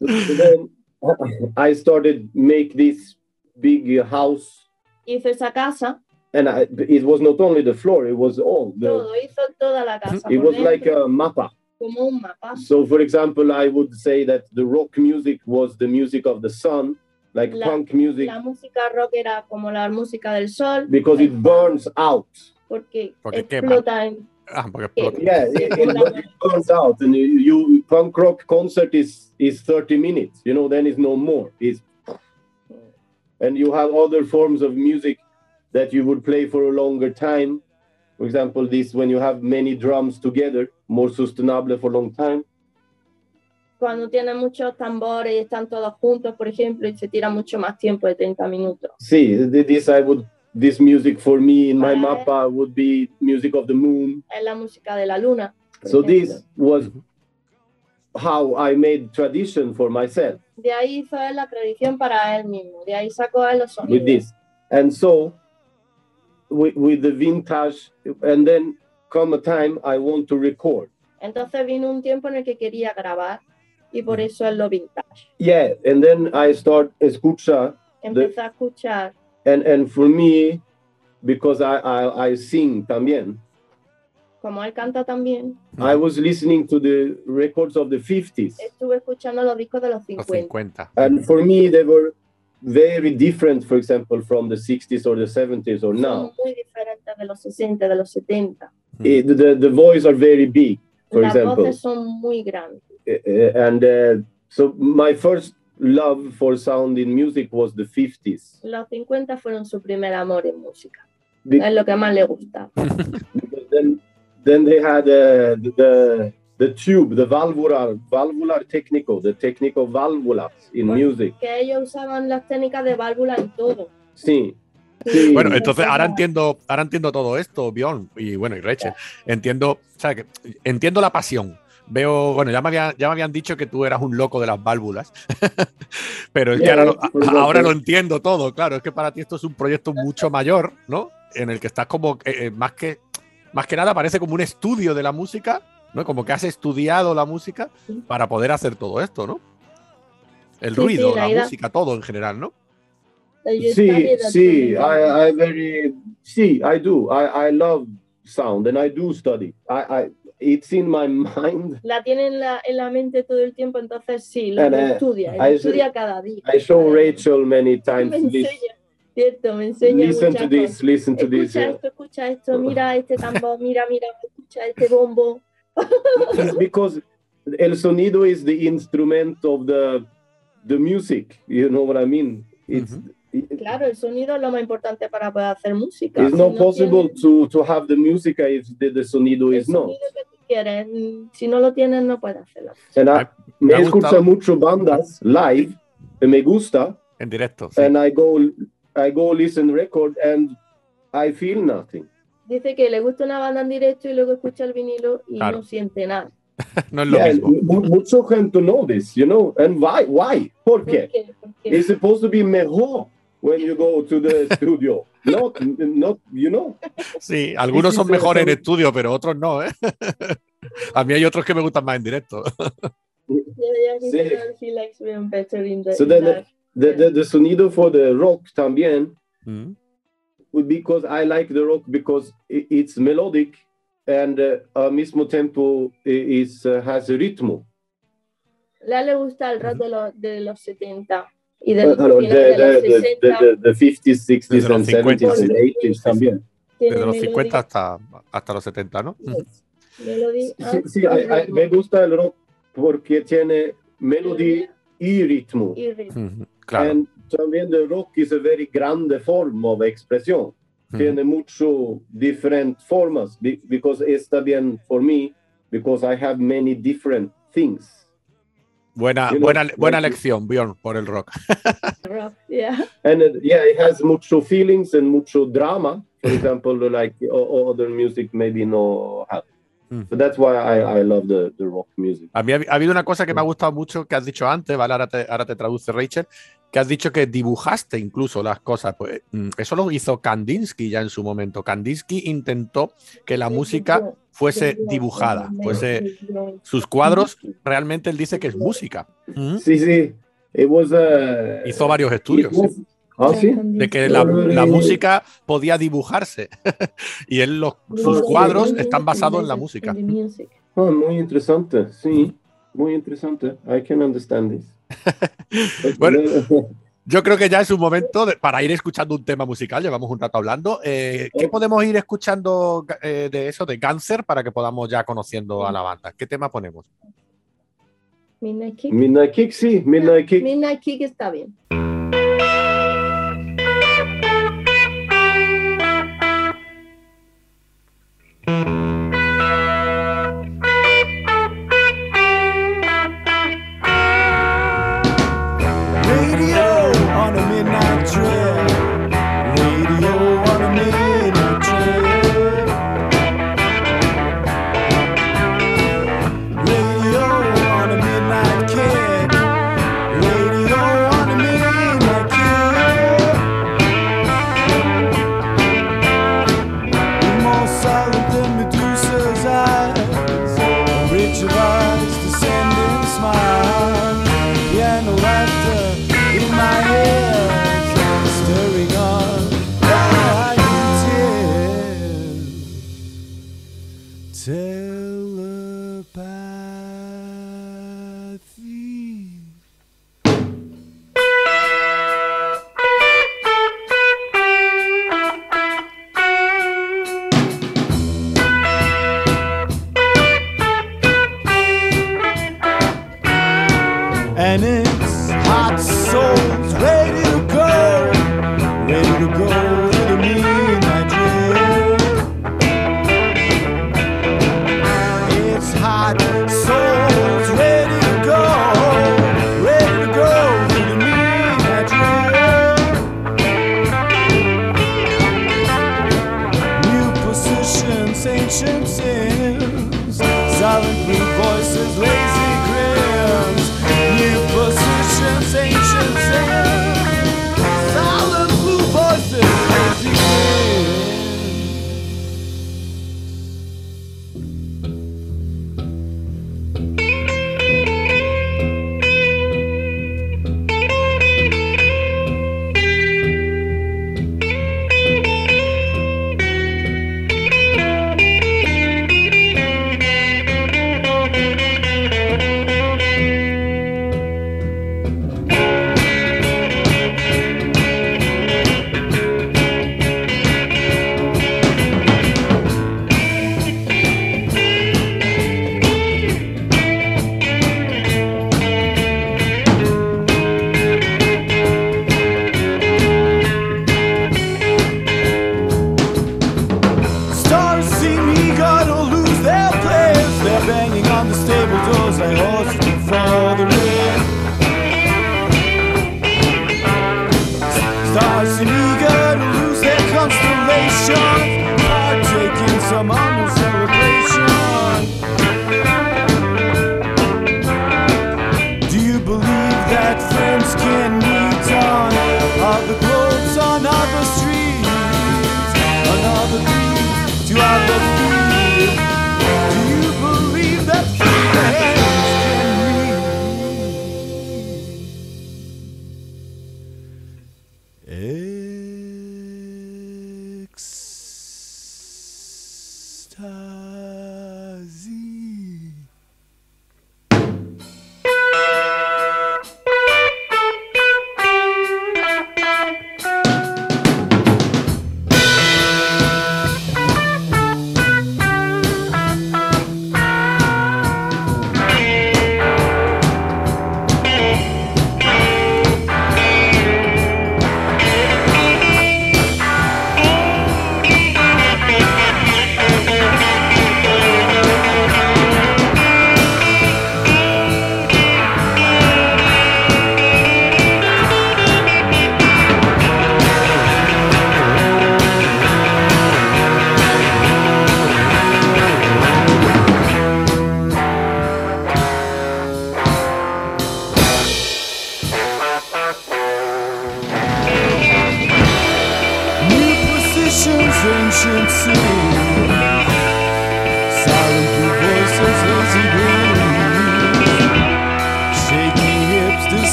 [SPEAKER 8] Then I started make this big house,
[SPEAKER 9] Hizo esa casa,
[SPEAKER 8] and I, it was not only the floor; it was all the.
[SPEAKER 9] todo, hizo toda la casa.
[SPEAKER 8] It
[SPEAKER 9] por
[SPEAKER 8] was like a mapa.
[SPEAKER 9] como un mapa.
[SPEAKER 8] So, for example, I would say that the rock music was the music of the sun, like
[SPEAKER 9] La-
[SPEAKER 8] punk music,
[SPEAKER 9] La música rock era como la música del sol,
[SPEAKER 8] because it burns out.
[SPEAKER 9] porque,
[SPEAKER 1] Porque quema.
[SPEAKER 9] explota en
[SPEAKER 1] Ah, porque explota.
[SPEAKER 8] Yeah, it, it, it burns out, and you, you punk rock concert is is 30 minutes. You know, then it's no more. It's and you have other forms of music that you would play for a longer time. For example, this when you have many drums together, more sustainable for a long time.
[SPEAKER 9] Cuando tiene muchos tambores y están todos juntos, por ejemplo, y se tira mucho más tiempo de 30 minutos.
[SPEAKER 8] See, th- this I would this music for me in my
[SPEAKER 9] Ah.
[SPEAKER 8] mappa would be music of the moon.
[SPEAKER 9] Es la música de la luna.
[SPEAKER 8] So
[SPEAKER 9] ejemplo.
[SPEAKER 8] this was how I made tradition for myself.
[SPEAKER 9] De ahí hizo él la tradición para él mismo, de ahí sacó él los sonidos.
[SPEAKER 8] with this. And so, with, with the vintage, and then come a time I want to record.
[SPEAKER 9] Entonces vino un tiempo en el que quería grabar y por eso es lo vintage.
[SPEAKER 8] Yeah, and then I start escucha,
[SPEAKER 9] Empecé a escuchar,
[SPEAKER 8] and and for me, because I I, I sing también,
[SPEAKER 9] como él canta también,
[SPEAKER 8] I was listening to the records of the 50s,
[SPEAKER 9] estuve escuchando los discos de los
[SPEAKER 1] Los
[SPEAKER 9] 50.
[SPEAKER 1] 50.
[SPEAKER 8] and for me they were very different. For example, from the 60s or the 70s or
[SPEAKER 9] Son
[SPEAKER 8] now.
[SPEAKER 9] muy diferentes de los 60, de los 70.
[SPEAKER 8] It- the the voice are very big, for
[SPEAKER 9] Las
[SPEAKER 8] example.
[SPEAKER 9] voces son muy grandes.
[SPEAKER 8] Uh, and uh, so my first love for sound in music was the 50s
[SPEAKER 9] Los 50 fueron su primer amor en música.
[SPEAKER 8] Be-
[SPEAKER 9] Es lo que más le gusta.
[SPEAKER 8] then then they had uh, the, the the tube the valvular valvular technico the technico valvulas in
[SPEAKER 9] Bueno.
[SPEAKER 8] music
[SPEAKER 9] Que ellos usaban las técnicas de válvula en todo.
[SPEAKER 8] sí sí
[SPEAKER 1] Bueno, entonces ahora entiendo, ahora entiendo todo esto, Bjorn, y bueno, y Reche. Entiendo, o sea, que entiendo la pasión. Veo, bueno, ya me, habían, ya me habían dicho que tú eras un loco de las válvulas, pero es que ahora, lo, ahora lo entiendo todo, claro, es que para ti esto es un proyecto mucho mayor, ¿no? En el que estás como, eh, eh, más, que, más que nada parece como un estudio de la música, ¿no? Como que has estudiado la música para poder hacer todo esto, ¿no? El
[SPEAKER 9] Sí,
[SPEAKER 1] ruido,
[SPEAKER 9] sí, la
[SPEAKER 1] música, todo en general, ¿no?
[SPEAKER 8] Sí sí I, I very sí I do I, I love sound and I do study I, I it's in my mind
[SPEAKER 9] La tiene en la, en la mente todo el tiempo, entonces sí, lo,
[SPEAKER 8] And,
[SPEAKER 9] lo
[SPEAKER 8] uh,
[SPEAKER 9] estudia. lo
[SPEAKER 8] I-
[SPEAKER 9] estudia cada día.
[SPEAKER 8] I show
[SPEAKER 9] Cada día.
[SPEAKER 8] Rachel many
[SPEAKER 9] Me
[SPEAKER 8] times this
[SPEAKER 9] enseña, cierto, me enseña
[SPEAKER 8] listen
[SPEAKER 9] muchas
[SPEAKER 8] to this
[SPEAKER 9] cosas.
[SPEAKER 8] listen to this
[SPEAKER 9] Escucha
[SPEAKER 8] yeah.
[SPEAKER 9] esto, escucha esto, mira este tambor, mira, mira, escucha este bombo.
[SPEAKER 8] It's because el sonido is the instrument of the the music. You know what I mean? It's
[SPEAKER 1] Mhm.
[SPEAKER 8] it-
[SPEAKER 9] Claro, el sonido es lo más importante para poder hacer música.
[SPEAKER 8] it's
[SPEAKER 9] Si
[SPEAKER 8] not
[SPEAKER 9] no
[SPEAKER 8] possible
[SPEAKER 9] tienes
[SPEAKER 8] to to have the music if the, the sonido
[SPEAKER 9] el
[SPEAKER 8] is not.
[SPEAKER 9] sonido que tú quieres, mm, si no lo tienes, no puedes hacerlo.
[SPEAKER 8] And I,
[SPEAKER 1] Me
[SPEAKER 8] me
[SPEAKER 1] gustado.
[SPEAKER 8] mucho bandas live, que me gusta,
[SPEAKER 1] En directo. sí.
[SPEAKER 8] and I go I go listen record and I feel nothing.
[SPEAKER 9] Dice que le gusta una banda en directo y luego escucha el vinilo y
[SPEAKER 1] Claro.
[SPEAKER 9] no siente nada.
[SPEAKER 1] no es lo
[SPEAKER 8] Yeah,
[SPEAKER 1] mismo.
[SPEAKER 8] mu- mucho gente know this, you know, and why? Why? ¿Por
[SPEAKER 9] ¿Por
[SPEAKER 8] qué?
[SPEAKER 9] qué? Porque
[SPEAKER 8] It's supposed to be mejor when you go to the studio. not, not, you know.
[SPEAKER 1] Sí, algunos son mejores en estudio, pero otros no, ¿eh? A mí hay otros que me gustan más en directo.
[SPEAKER 9] The,
[SPEAKER 8] So
[SPEAKER 9] in
[SPEAKER 8] then
[SPEAKER 9] live.
[SPEAKER 8] The, the, the sonido for the rock también,
[SPEAKER 1] Mm.
[SPEAKER 8] because I like the rock because it's melodic and uh, al mismo tiempo is, uh, has ritmo.
[SPEAKER 9] Le le gusta el rock de los, de los 70 y de los,
[SPEAKER 8] no, the,
[SPEAKER 9] finales de los
[SPEAKER 8] the, the,
[SPEAKER 9] 60.
[SPEAKER 8] the, the 50s, 60s,
[SPEAKER 1] Desde los
[SPEAKER 8] and
[SPEAKER 1] 50s,
[SPEAKER 8] 70s and
[SPEAKER 9] sí.
[SPEAKER 8] 80s también.
[SPEAKER 1] Desde los
[SPEAKER 9] melody-
[SPEAKER 1] 50 hasta, hasta los 70, ¿no?
[SPEAKER 9] melody
[SPEAKER 8] Sí,
[SPEAKER 9] and
[SPEAKER 8] sí, I- I- me gusta el rock porque tiene melody y ritmo.
[SPEAKER 9] y ritmo.
[SPEAKER 1] Mm, Claro.
[SPEAKER 8] And también el rock is a very grande forma of expresión.
[SPEAKER 1] Mm.
[SPEAKER 8] Tiene mucho different formas be- because está bien for me because I have many different things.
[SPEAKER 1] Buena,
[SPEAKER 8] You know,
[SPEAKER 1] buena, buena lección, Bjorn, por el rock.
[SPEAKER 9] Rock, yeah.
[SPEAKER 8] And uh, yeah, it has mucho feelings and mucho drama. For example, like other music maybe no have.
[SPEAKER 1] Mm.
[SPEAKER 8] So that's why I, I love the, the rock music.
[SPEAKER 1] A mí ha, ha habido una cosa que me ha gustado mucho que has dicho antes, ¿vale? Ahora te, ahora te traduce Rachel, que has dicho que dibujaste incluso las cosas. Pues mm, eso lo hizo Kandinsky ya en su momento. Kandinsky intentó que la música fuese dibujada, fuese sus cuadros, realmente él dice que es música. Mm.
[SPEAKER 8] Sí, sí. It was uh,
[SPEAKER 1] Hizo varios
[SPEAKER 8] it
[SPEAKER 1] estudios
[SPEAKER 8] was-
[SPEAKER 1] sí,
[SPEAKER 8] Ah, sí.
[SPEAKER 1] de que la, la música podía dibujarse y él los, sus cuadros están basados en la música.
[SPEAKER 9] In the music.
[SPEAKER 8] Ah, muy interesante. Sí, muy interesante. I can understand this.
[SPEAKER 1] Bueno. Yo creo que ya es un momento de- para ir escuchando un tema musical. Llevamos un rato hablando. Eh, ¿Qué podemos ir escuchando eh, de eso, de Ganser, para que podamos ya conociendo a la banda? ¿Qué tema ponemos?
[SPEAKER 9] Midnight Kick.
[SPEAKER 8] Midnight Kick, sí, Midnight Kick.
[SPEAKER 9] Midnight Kick está bien.
[SPEAKER 5] Radio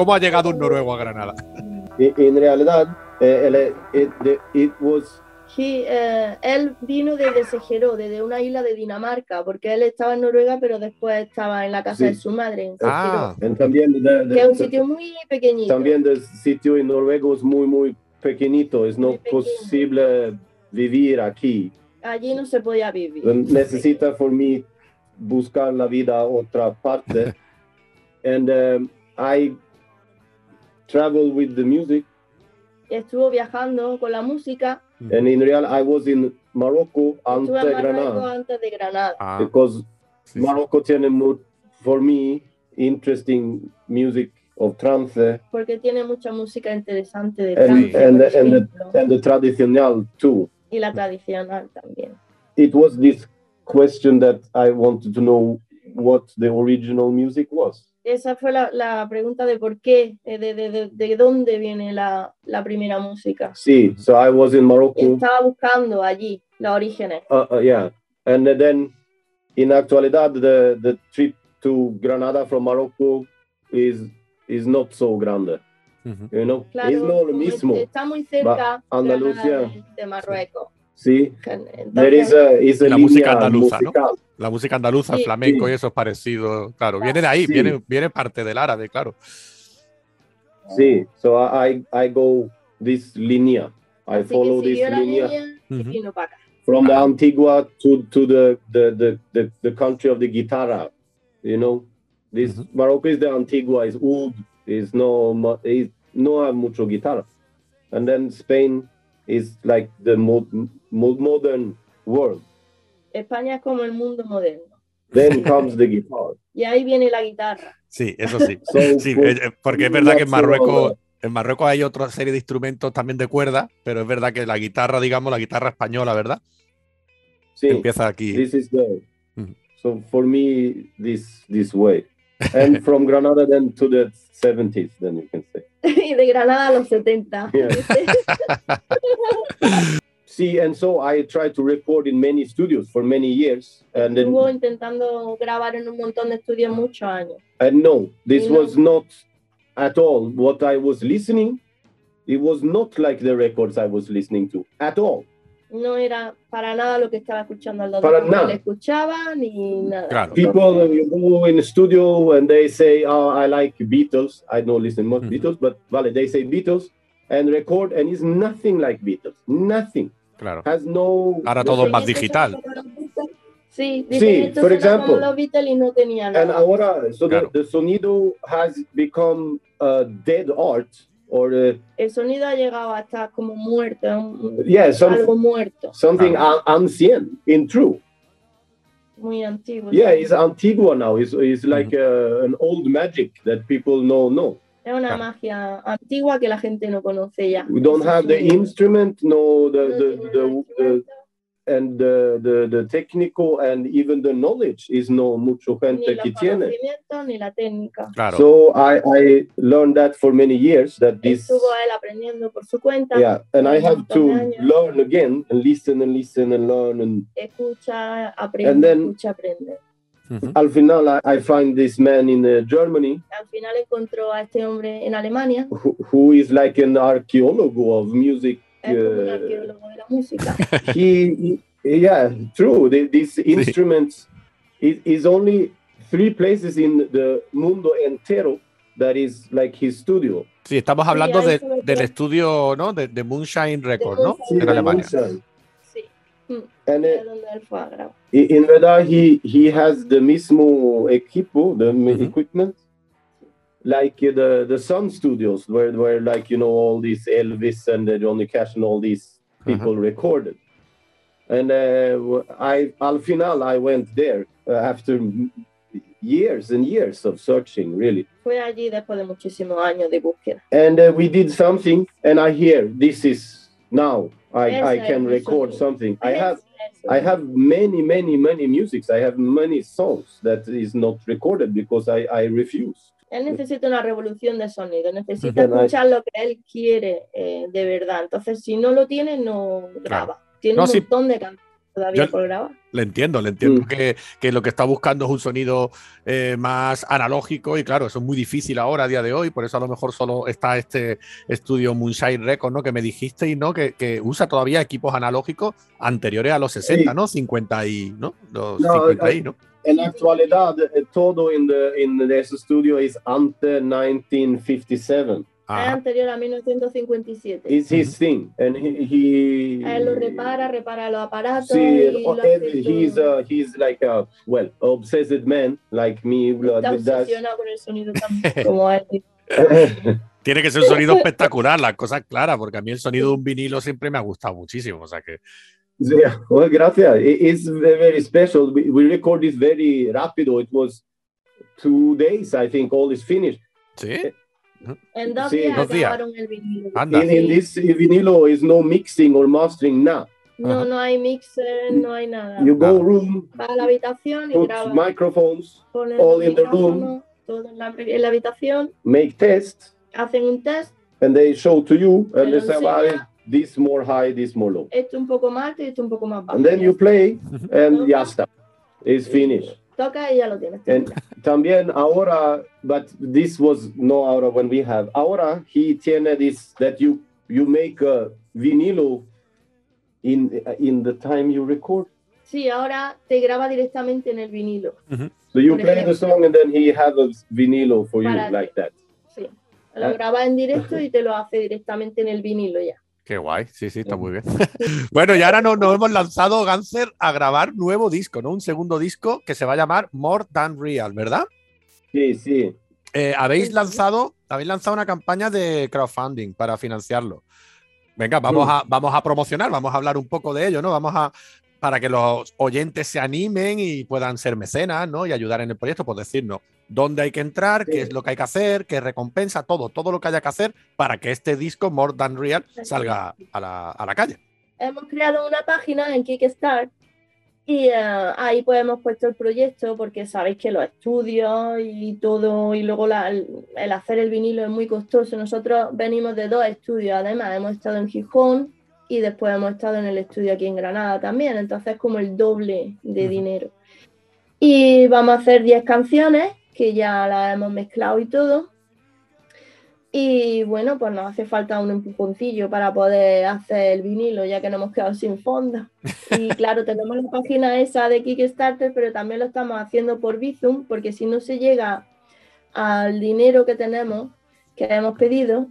[SPEAKER 1] ¿Cómo ha llegado un noruego a Granada?
[SPEAKER 8] En realidad, eh, it, the- it was
[SPEAKER 9] Sí, eh, él vino desde Segero, desde una isla de Dinamarca, porque él estaba en Noruega, pero después estaba en la casa
[SPEAKER 8] Sí.
[SPEAKER 9] de su madre, en Segero,
[SPEAKER 1] Ah,
[SPEAKER 8] también de- de-
[SPEAKER 9] que es un sitio muy pequeñito.
[SPEAKER 8] también el sitio en Noruega es muy muy pequeñito, es no
[SPEAKER 9] Muy pequeño.
[SPEAKER 8] posible vivir aquí.
[SPEAKER 9] Allí no se podía vivir.
[SPEAKER 8] Necesita por mí buscar la vida a otra parte. and um, I travel with the music
[SPEAKER 9] Estuvo viajando con la música,
[SPEAKER 8] and in real I was in Morocco
[SPEAKER 9] estuvo
[SPEAKER 8] ante
[SPEAKER 9] en Marruecos
[SPEAKER 8] Granada
[SPEAKER 9] antes de Granada.
[SPEAKER 1] ah,
[SPEAKER 8] because
[SPEAKER 1] sí, sí.
[SPEAKER 8] Morocco tiene mu- for me interesting music of trance
[SPEAKER 9] porque tiene mucha música interesante de
[SPEAKER 8] and,
[SPEAKER 9] trance,
[SPEAKER 8] and,
[SPEAKER 9] por
[SPEAKER 8] and, the, and the traditional too.
[SPEAKER 9] y la tradicional también.
[SPEAKER 8] It was this question that I wanted to know what the original music was.
[SPEAKER 9] Esa fue la, la pregunta de por qué, eh, de, de, de, de dónde viene la, la primera música.
[SPEAKER 8] See, so I was in Morocco,
[SPEAKER 9] estaba buscando allí los orígenes.
[SPEAKER 8] uh, uh, yeah, and then in actualidad the the trip to Granada from Morocco is is not so grande,
[SPEAKER 1] Ujú.
[SPEAKER 8] you know.
[SPEAKER 9] Claro,
[SPEAKER 8] it's not lo mismo.
[SPEAKER 9] está muy cerca
[SPEAKER 8] Andalucía.
[SPEAKER 9] Granada de, Marruecos. Entonces,
[SPEAKER 8] there is a is a
[SPEAKER 1] La
[SPEAKER 8] línea
[SPEAKER 1] música andaluza, ¿no?
[SPEAKER 8] musical.
[SPEAKER 1] La música andaluza,
[SPEAKER 9] Sí.
[SPEAKER 1] flamenco
[SPEAKER 8] Sí.
[SPEAKER 1] y eso es parecido. Claro, viene de ahí,
[SPEAKER 8] Sí.
[SPEAKER 1] viene, viene parte del árabe, claro.
[SPEAKER 8] See, so I I go this línea. I
[SPEAKER 9] así
[SPEAKER 8] follow this
[SPEAKER 9] vino para acá.
[SPEAKER 8] from the Antigua to to the the the the, the country of the guitarra. You know, this
[SPEAKER 1] Mhm.
[SPEAKER 8] Morocco is the Antigua, is oud, is no mu- is no have mucho guitarra, and then Spain is like the mo- mo- modern world.
[SPEAKER 9] España es como el mundo moderno.
[SPEAKER 8] Then comes the guitar.
[SPEAKER 9] Y ahí viene la guitarra.
[SPEAKER 1] Sí, eso sí.
[SPEAKER 8] So
[SPEAKER 1] Sí,
[SPEAKER 8] for-
[SPEAKER 1] eh, eh, porque es verdad que en Marruecos, en Marruecos hay otra serie de instrumentos también de cuerda, pero es verdad que la guitarra, digamos, la guitarra española, ¿verdad?
[SPEAKER 8] see,
[SPEAKER 1] Empieza aquí.
[SPEAKER 8] this is the
[SPEAKER 1] Mhm.
[SPEAKER 8] so for me this this way, and from Granada then to the 70s, then you can say.
[SPEAKER 9] y de Granada a los 70.
[SPEAKER 8] Yeah. See, and so I tried to record in many studios for many years, and then
[SPEAKER 9] Estuvo intentando grabar en un montón de estudios muchos años.
[SPEAKER 8] and no, this
[SPEAKER 9] No.
[SPEAKER 8] was not at all what I was listening. It was not like the records I was listening to at all.
[SPEAKER 9] No era para nada lo que estaba escuchando al
[SPEAKER 8] Para
[SPEAKER 9] doctor. No le escuchaba ni nada.
[SPEAKER 1] Claro.
[SPEAKER 8] People you go in the studio and they say, "Oh, I like Beatles." I don't listen much
[SPEAKER 1] Mhm.
[SPEAKER 8] Beatles, but vale, they say Beatles and record, and it's nothing like Beatles. Nothing
[SPEAKER 1] Claro.
[SPEAKER 8] has no.
[SPEAKER 1] Ahora todo
[SPEAKER 9] Dicen,
[SPEAKER 1] más
[SPEAKER 9] "Esto
[SPEAKER 1] digital.
[SPEAKER 9] suena como los Beatles". Sí,
[SPEAKER 8] Sí,
[SPEAKER 9] dicen, "Esto
[SPEAKER 8] por ejemplo.
[SPEAKER 9] los Beatles y no
[SPEAKER 8] And ahora, so
[SPEAKER 1] Claro.
[SPEAKER 8] the, the sonido has become uh, dead art, or uh,
[SPEAKER 9] El sonido ha llegado a estar como muerto, un-
[SPEAKER 8] yeah, some,
[SPEAKER 9] algo muerto,
[SPEAKER 8] something an- ancient in true.
[SPEAKER 9] muy antiguo.
[SPEAKER 8] Yeah, it's Antigua now. It's, it's like uh, an old magic that people know. No,
[SPEAKER 9] Es una
[SPEAKER 1] Claro.
[SPEAKER 9] magia antigua que la gente no conoce ya.
[SPEAKER 8] we don't have the instrument. No, the
[SPEAKER 9] No
[SPEAKER 8] the the, the, and the, the, the technical and even the knowledge is no mucho gente que tiene.
[SPEAKER 9] ni la técnica.
[SPEAKER 1] Claro.
[SPEAKER 8] So I, I learned that for many years that this
[SPEAKER 9] Estuvo él aprendiendo por su cuenta.
[SPEAKER 8] yeah and I
[SPEAKER 9] un
[SPEAKER 8] have
[SPEAKER 9] montón
[SPEAKER 8] to
[SPEAKER 9] de años.
[SPEAKER 8] learn again and listen and listen and learn and
[SPEAKER 9] Escucha, aprende,
[SPEAKER 8] And then-
[SPEAKER 9] escucha, aprende.
[SPEAKER 1] Ujú.
[SPEAKER 8] al final I, I find this man in uh, Germany
[SPEAKER 9] Al final encontró a este hombre en Alemania.
[SPEAKER 8] who, who is like an archaeologist of music
[SPEAKER 9] Es como un
[SPEAKER 8] uh,
[SPEAKER 9] arqueólogo de la música.
[SPEAKER 8] he, he- yeah true the, these instruments is, is only three places in the mundo entero that is like his studio
[SPEAKER 1] Sí, estamos
[SPEAKER 9] Sí,
[SPEAKER 1] hablando
[SPEAKER 9] ahí
[SPEAKER 1] de- del estudio, ¿no? De, de Moonshine Records, ¿no?
[SPEAKER 9] Moonshine
[SPEAKER 1] En Alemania.
[SPEAKER 8] Moonshine.
[SPEAKER 9] Sí.
[SPEAKER 8] and
[SPEAKER 9] Es
[SPEAKER 8] uh, in verdad he he has the mismo equipo the mi-
[SPEAKER 1] Mhm.
[SPEAKER 8] equipment like uh, the the Sun Studios where where like you know all these Elvis and uh, Johnny Cash and all these people recorded and uh, w- I al final I went there uh, after years and years of searching really
[SPEAKER 9] Fue allí después de muchísimos años de búsqueda.
[SPEAKER 8] and uh, we did something and I hear this is now I, I can record something I have I have many, many, many musics. I have many songs that is not recorded because I, I refuse.
[SPEAKER 9] Él necesita una revolución de sonido, necesita escuchar lo que él quiere eh, de verdad. Entonces, si no lo tiene, no graba. Tiene
[SPEAKER 1] No,
[SPEAKER 9] un
[SPEAKER 1] sí.
[SPEAKER 9] montón de canciones todavía
[SPEAKER 1] Yo-
[SPEAKER 9] por grabar.
[SPEAKER 1] Le entiendo, le entiendo
[SPEAKER 8] Mm.
[SPEAKER 1] que, que lo que está buscando es un sonido eh, más analógico y claro, eso es muy difícil ahora, a día de hoy, por eso a lo mejor solo está este estudio Moonshine Records, ¿no? Que me dijisteis, ¿no? Que, que usa todavía equipos analógicos anteriores a los 60,
[SPEAKER 8] Sí.
[SPEAKER 1] ¿no? 50 y, ¿no? Los
[SPEAKER 8] No,
[SPEAKER 1] 50 y, ¿no?
[SPEAKER 8] En la actualidad, eh, todo in the in this studio is ante 1957.
[SPEAKER 9] Es
[SPEAKER 1] Ajá.
[SPEAKER 9] anterior a 1957.
[SPEAKER 8] It's his thing, and he. he
[SPEAKER 9] Él lo repara, repara los aparatos.
[SPEAKER 8] Sí,
[SPEAKER 9] y lo
[SPEAKER 8] he's uh, he's like a well obsessed man like me.
[SPEAKER 9] Está obsesionado con el sonido también, como él.
[SPEAKER 1] Tiene que ser un sonido espectacular, las cosas claras, porque a mí el sonido de un vinilo siempre me ha gustado muchísimo, o sea que...
[SPEAKER 8] Yeah, well, gracias. It's very special. We, we record this very rápido. It was two days, I think, all is finished.
[SPEAKER 1] ¿Sí?
[SPEAKER 9] En eh, dos
[SPEAKER 8] Sí,
[SPEAKER 9] días
[SPEAKER 1] dos días.
[SPEAKER 9] acabaron el vinilo.
[SPEAKER 1] Anda.
[SPEAKER 8] In, in this vinilo is no mixing or mastering now.
[SPEAKER 9] No,
[SPEAKER 1] Ajá.
[SPEAKER 9] no hay mixer, no hay nada.
[SPEAKER 8] You go
[SPEAKER 1] Nada.
[SPEAKER 8] room,
[SPEAKER 9] Va a la habitación y
[SPEAKER 8] put
[SPEAKER 9] graba.
[SPEAKER 8] microphones, all in the
[SPEAKER 9] room. todo en la, en la habitación,
[SPEAKER 8] make tests,
[SPEAKER 9] hacen un test,
[SPEAKER 8] and they show to you, and
[SPEAKER 9] Te
[SPEAKER 8] they
[SPEAKER 9] lo
[SPEAKER 8] say, well,
[SPEAKER 9] enseña.
[SPEAKER 8] This more high, this more low.
[SPEAKER 9] esto un poco más alto y esto un poco más bajo.
[SPEAKER 8] And then you play, and
[SPEAKER 9] Toca.
[SPEAKER 8] ya está. It's finished.
[SPEAKER 9] Toca y ya lo tienes.
[SPEAKER 8] And también ahora, but this was no ahora when we have. Ahora he tiene this that you you make a vinilo in in the time you record.
[SPEAKER 9] Sí, ahora te graba directamente en el vinilo.
[SPEAKER 8] So you
[SPEAKER 9] Por
[SPEAKER 8] play the
[SPEAKER 9] ejemplo.
[SPEAKER 8] song and then he has a vinilo for you
[SPEAKER 9] Para
[SPEAKER 8] like that.
[SPEAKER 9] Sí. Lo
[SPEAKER 8] Ah.
[SPEAKER 9] graba en directo y te lo hace directamente en el vinilo ya.
[SPEAKER 1] Qué guay, sí, sí, está muy bien. bueno, y ahora nos, nos hemos lanzado, Ganser, a grabar nuevo disco, ¿no? Un segundo disco que se va a llamar More Than Real, ¿verdad?
[SPEAKER 8] Sí, sí.
[SPEAKER 1] Eh, habéis lanzado, habéis lanzado una campaña de crowdfunding para financiarlo. Venga, vamos a, vamos a promocionar, vamos a hablar un poco de ello, ¿no? Vamos a para que los oyentes se animen y puedan ser mecenas, ¿no? Y ayudar en el proyecto, pues decirnos dónde hay que entrar, qué es lo que hay que hacer, qué recompensa, todo, todo lo que haya que hacer para que este disco More Than Real salga a la, a la calle.
[SPEAKER 9] Hemos creado una página en Kickstart y eh, ahí pues hemos puesto el proyecto porque sabéis que los estudios y todo y luego la- el, hacer el vinilo es muy costoso. Nosotros venimos de dos estudios, además hemos estado en Gijón y después hemos estado en el estudio aquí en Granada también, entonces es como el doble de dinero. Y vamos a hacer 10 canciones que ya las hemos mezclado y todo. Y bueno, pues nos hace falta un empujoncillo para poder hacer el vinilo, ya que nos hemos quedado sin fondo. Y claro, tenemos la página esa de Kickstarter, pero también lo estamos haciendo por Bizum, porque si no se llega al dinero que tenemos, que hemos pedido,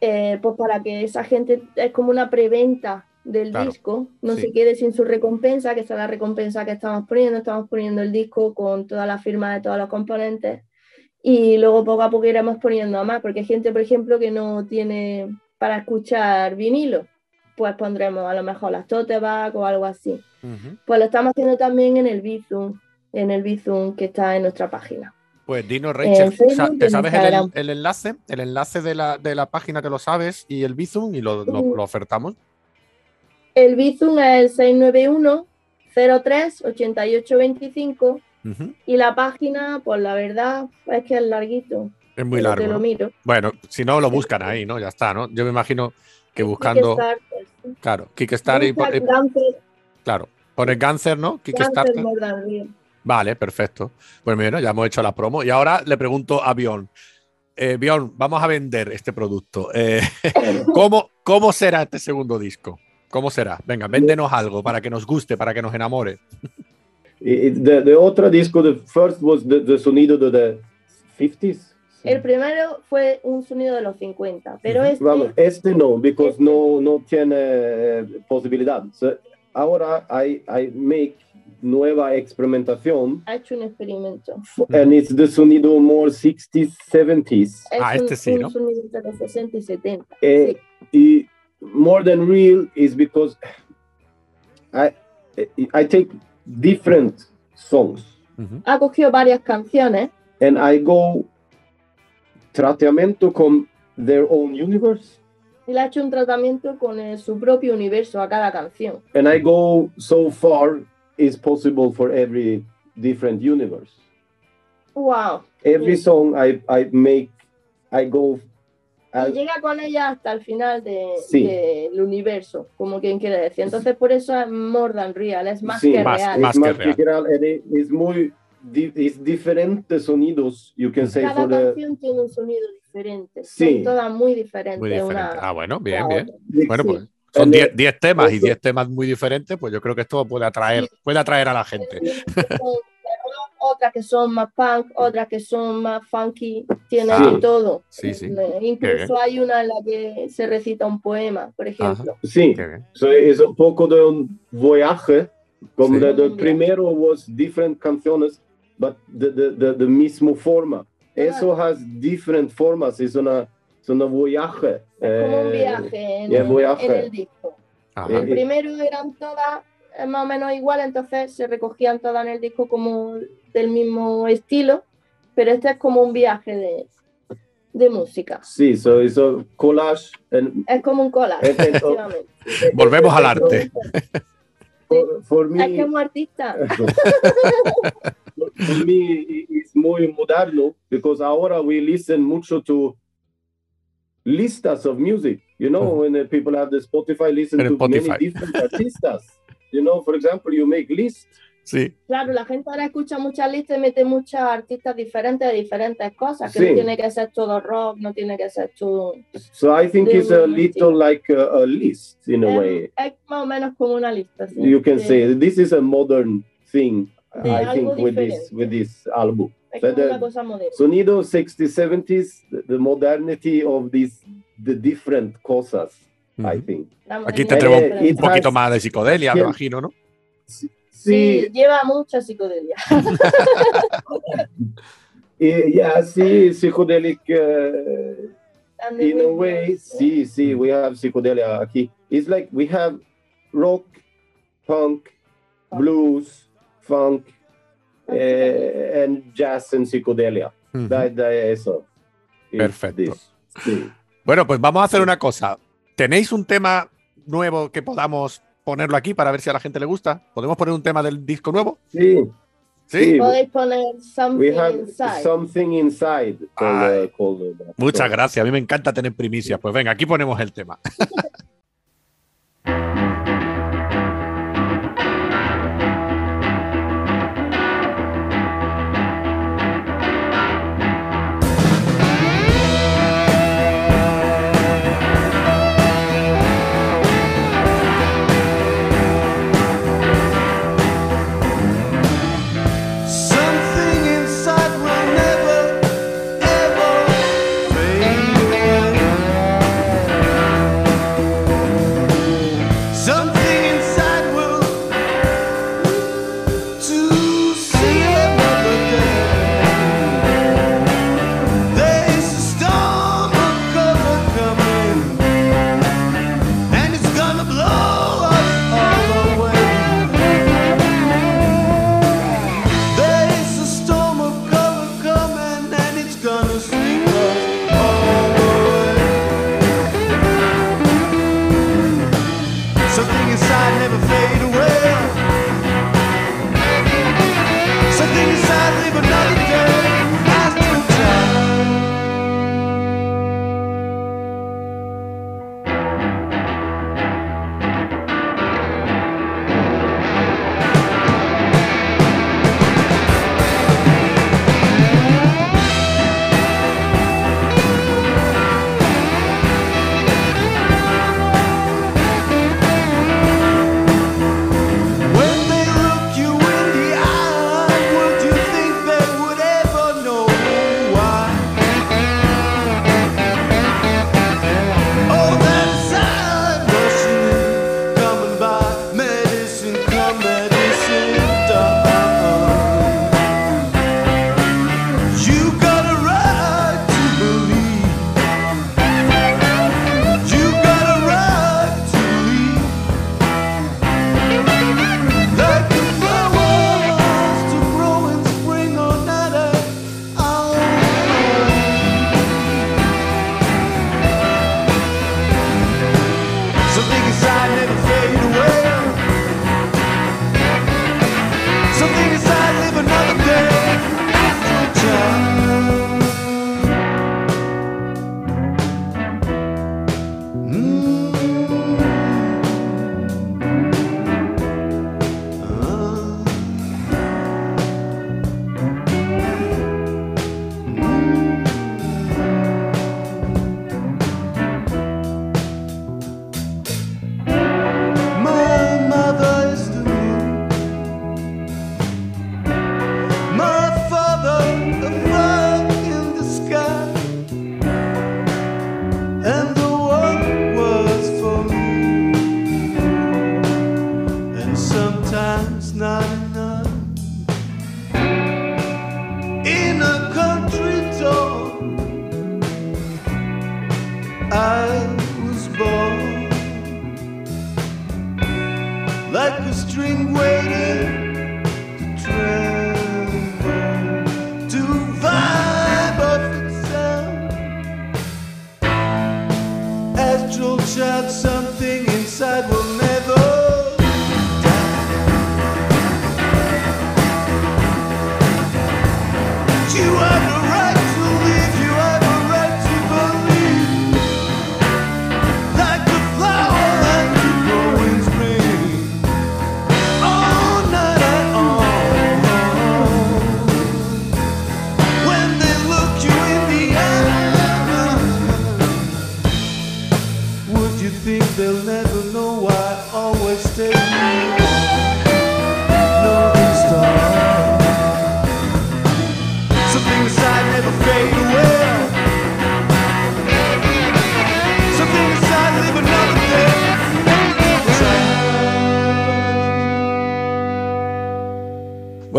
[SPEAKER 9] eh, pues para que esa gente es como una preventa del
[SPEAKER 1] Claro,
[SPEAKER 9] disco, no
[SPEAKER 1] sí.
[SPEAKER 9] se quede sin su recompensa, que esa es la recompensa que estamos poniendo, estamos poniendo el disco con toda la firma de todos los componentes y luego poco a poco iremos poniendo a más, porque hay gente, por ejemplo, que no tiene para escuchar vinilo, pues pondremos a lo mejor las tote bag o algo así. Pues lo estamos haciendo también en el Bizum, en el Bizum que está en nuestra página.
[SPEAKER 1] Pues Rachel,
[SPEAKER 9] Facebook
[SPEAKER 1] sa-
[SPEAKER 9] y
[SPEAKER 1] ¿te sabes el, enlace? El enlace de la, de la página te lo sabes y el Bizum y lo, lo ofertamos.
[SPEAKER 9] El Bizum es el 691 03 88 25
[SPEAKER 1] Ujú.
[SPEAKER 9] y la página, pues la verdad es que es larguito.
[SPEAKER 1] Es muy largo.
[SPEAKER 9] Te lo.
[SPEAKER 1] Bueno, si no, lo buscan ahí, ¿no? Ya está, ¿no? Yo me imagino que buscando,
[SPEAKER 9] Kickstarter, sí.
[SPEAKER 1] claro, Kickstarter y, y-
[SPEAKER 9] Ganser-
[SPEAKER 1] claro, pones Ganser, ¿no? Kickstarter. Vale, perfecto. Pues bueno, ya hemos hecho la promo. Y ahora le pregunto a Bion. Eh, Bion, vamos a vender este producto. Eh, ¿cómo, ¿Cómo será este segundo disco? ¿Cómo será? Venga, véndenos algo para que nos guste, para que nos enamore.
[SPEAKER 8] The, the otro disco, the first was the, the sonido de the 50s.
[SPEAKER 9] El primero fue un sonido de los 50, pero este
[SPEAKER 8] Vamos, este no, because no, no tiene eh, posibilidad. So, ahora I, I make nueva experimentación
[SPEAKER 9] ha hecho un experimento.
[SPEAKER 8] and it's the sonido more 60s, 70s.
[SPEAKER 9] Es
[SPEAKER 1] Ah,
[SPEAKER 9] un,
[SPEAKER 1] este sí,
[SPEAKER 9] un
[SPEAKER 1] ¿no?
[SPEAKER 9] sonido de los 60 y 70.
[SPEAKER 8] Eh,
[SPEAKER 9] sí.
[SPEAKER 8] y more than real is because I, I take different songs
[SPEAKER 1] Ujú.
[SPEAKER 9] Ha cogido varias canciones
[SPEAKER 8] and I go tratamiento con their own universe.
[SPEAKER 9] y le ha hecho un tratamiento con eh, su propio universo a cada canción.
[SPEAKER 8] and I go so far is possible for every different universe.
[SPEAKER 9] ¡Wow!
[SPEAKER 8] Every song I, I make, I go.
[SPEAKER 9] Y
[SPEAKER 8] as-
[SPEAKER 9] llega con ella hasta el final de-
[SPEAKER 8] Sí.
[SPEAKER 9] del universo, como quien quiere decir. Entonces, por eso es more than real, es más
[SPEAKER 8] sí,
[SPEAKER 9] que
[SPEAKER 1] más-
[SPEAKER 9] real.
[SPEAKER 1] más
[SPEAKER 8] es
[SPEAKER 1] que
[SPEAKER 8] más que real, and it- es muy, di- es diferentes sonidos, you can say,
[SPEAKER 9] Cada
[SPEAKER 8] for the.
[SPEAKER 9] canción tiene un sonido diferente.
[SPEAKER 8] Sí.
[SPEAKER 9] Son todas muy diferentes.
[SPEAKER 1] Muy diferente.
[SPEAKER 9] una
[SPEAKER 1] Ah, bueno, bien, bien.
[SPEAKER 9] otra.
[SPEAKER 1] Bueno, pues son
[SPEAKER 8] And,
[SPEAKER 1] 10
[SPEAKER 8] uh,
[SPEAKER 1] 10 temas y
[SPEAKER 8] also-
[SPEAKER 1] 10 temas muy diferentes, pues yo creo que esto puede atraer, puede atraer a la gente.
[SPEAKER 9] Otras que son más punk, otras que son más funky, tiene
[SPEAKER 1] Sí.
[SPEAKER 9] de todo.
[SPEAKER 1] Sí, sí.
[SPEAKER 9] Eh, Incluso hay una en la que se recita un poema, por ejemplo.
[SPEAKER 8] Sí, so es un poco de un viaje. Como
[SPEAKER 1] Sí.
[SPEAKER 9] Un viaje.
[SPEAKER 8] primero was different canciones, but the, the, the, the mismo forma. Eso has different formas, es una, es una viaje.
[SPEAKER 9] Es como un
[SPEAKER 8] eh,
[SPEAKER 9] viaje en,
[SPEAKER 8] es
[SPEAKER 9] el,
[SPEAKER 8] viaje.
[SPEAKER 9] en el disco.
[SPEAKER 1] Ajá.
[SPEAKER 9] El primero eran todas eh, más o menos iguales, entonces se recogían todas en el disco como del mismo estilo, pero este es como un viaje de, de música.
[SPEAKER 8] Sí, so es un collage. and-
[SPEAKER 9] Es como un collage, efectivamente.
[SPEAKER 1] Volvemos al arte.
[SPEAKER 8] for, for me,
[SPEAKER 9] Es que como artista,
[SPEAKER 8] for me it's muy moderno because ahora we listen mucho to listas of music. You know,
[SPEAKER 1] Mhm.
[SPEAKER 8] when people have the Spotify, listen
[SPEAKER 1] En
[SPEAKER 8] to
[SPEAKER 1] Spotify.
[SPEAKER 8] many different artistas. You know, for example, you make lists.
[SPEAKER 1] Sí,
[SPEAKER 9] claro, la gente ahora escucha muchas listas y mete muchos artistas diferentes de diferentes cosas, que
[SPEAKER 8] Sí.
[SPEAKER 9] no tiene que ser todo rock, no tiene que ser todo...
[SPEAKER 8] So I think it's a
[SPEAKER 9] un
[SPEAKER 8] little like a, a list in a way.
[SPEAKER 9] es más o menos como una lista. sí,
[SPEAKER 8] You can
[SPEAKER 9] de-
[SPEAKER 8] say this is a modern thing.
[SPEAKER 9] De
[SPEAKER 8] I think with this with this album.
[SPEAKER 9] Es
[SPEAKER 8] But
[SPEAKER 9] como una cosa moderna.
[SPEAKER 8] Sonido 60s, 70s, the, the modernity of these the different cosas. I think.
[SPEAKER 1] Aquí tendremos
[SPEAKER 8] Eh,
[SPEAKER 1] un
[SPEAKER 8] it
[SPEAKER 1] poquito más de psicodelia, me imagino, ¿no?
[SPEAKER 9] Sí,
[SPEAKER 8] Sí,
[SPEAKER 9] lleva mucha psicodelia.
[SPEAKER 8] eh, yeah, sí, psychedelic. uh, in a way, sí, sí, we have psychedelia aquí. It's like we have rock, punk, blues, funk, eh, and jazz and psychedelia.
[SPEAKER 1] Ujú.
[SPEAKER 8] That, that, eso. It's
[SPEAKER 1] Perfecto.
[SPEAKER 8] this. Sí.
[SPEAKER 1] Bueno, pues vamos a hacer una cosa. ¿Tenéis un tema nuevo que podamos ponerlo aquí para ver si a la gente le gusta? ¿Podemos poner un tema del disco nuevo?
[SPEAKER 8] Sí,
[SPEAKER 1] ¿Sí?
[SPEAKER 9] Podéis poner something
[SPEAKER 8] we have
[SPEAKER 9] inside.
[SPEAKER 8] something inside.
[SPEAKER 1] Ay. Muchas gracias. A mí me encanta tener primicias. Pues venga, aquí ponemos el tema.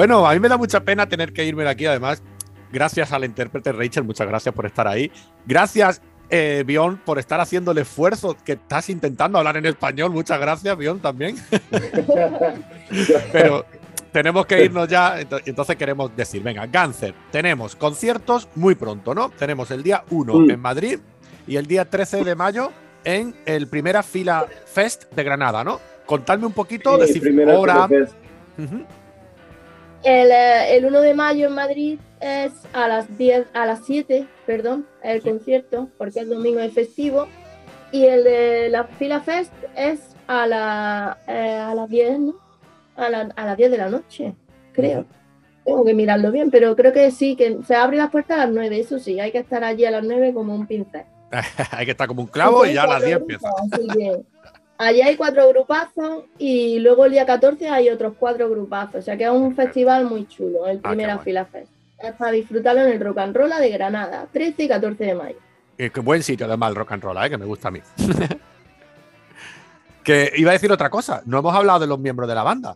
[SPEAKER 1] Bueno, a mí me da mucha pena tener que irme de aquí, además. Gracias a la intérprete Rachel, muchas gracias por estar ahí. Gracias, eh, Bion, por estar haciendo el esfuerzo que estás intentando hablar en español. Muchas gracias, Bion, también. Pero tenemos que irnos ya, ento- entonces queremos decir, venga, Gáncer, tenemos conciertos muy pronto, ¿no? Tenemos el día 1
[SPEAKER 8] Mm.
[SPEAKER 1] en Madrid y el día 13 de mayo en el Primera Fila Fest de Granada, ¿no? Contadme un poquito,
[SPEAKER 8] Sí,
[SPEAKER 1] decir hora.
[SPEAKER 9] El, eh, el 1 de mayo en Madrid es a las 10, a las 7, perdón, el concierto, porque el domingo es festivo. Y el de la Fila Fest es a, la, eh, a las 10, ¿no? A, la- a las 10 de la noche, creo. Tengo que mirarlo bien, pero creo que sí, que se abren las puertas a las 9, eso sí, hay que estar allí a las 9 como un pincel.
[SPEAKER 1] Hay que estar como un clavo y ya a las 10
[SPEAKER 9] Cuatro
[SPEAKER 1] empieza.
[SPEAKER 9] así que Allí hay cuatro grupazos y luego el día 14 hay otros cuatro grupazos. O sea que es un festival muy chulo, el
[SPEAKER 1] Ah,
[SPEAKER 9] Primera. Fila Fest. Es para disfrutarlo en el Rock and Roll de Granada, 13 y 14 de mayo.
[SPEAKER 1] Eh, qué buen sitio además el rock and roll, ¿eh? que me gusta a mí. que iba a decir otra cosa, no hemos hablado de los miembros de la banda.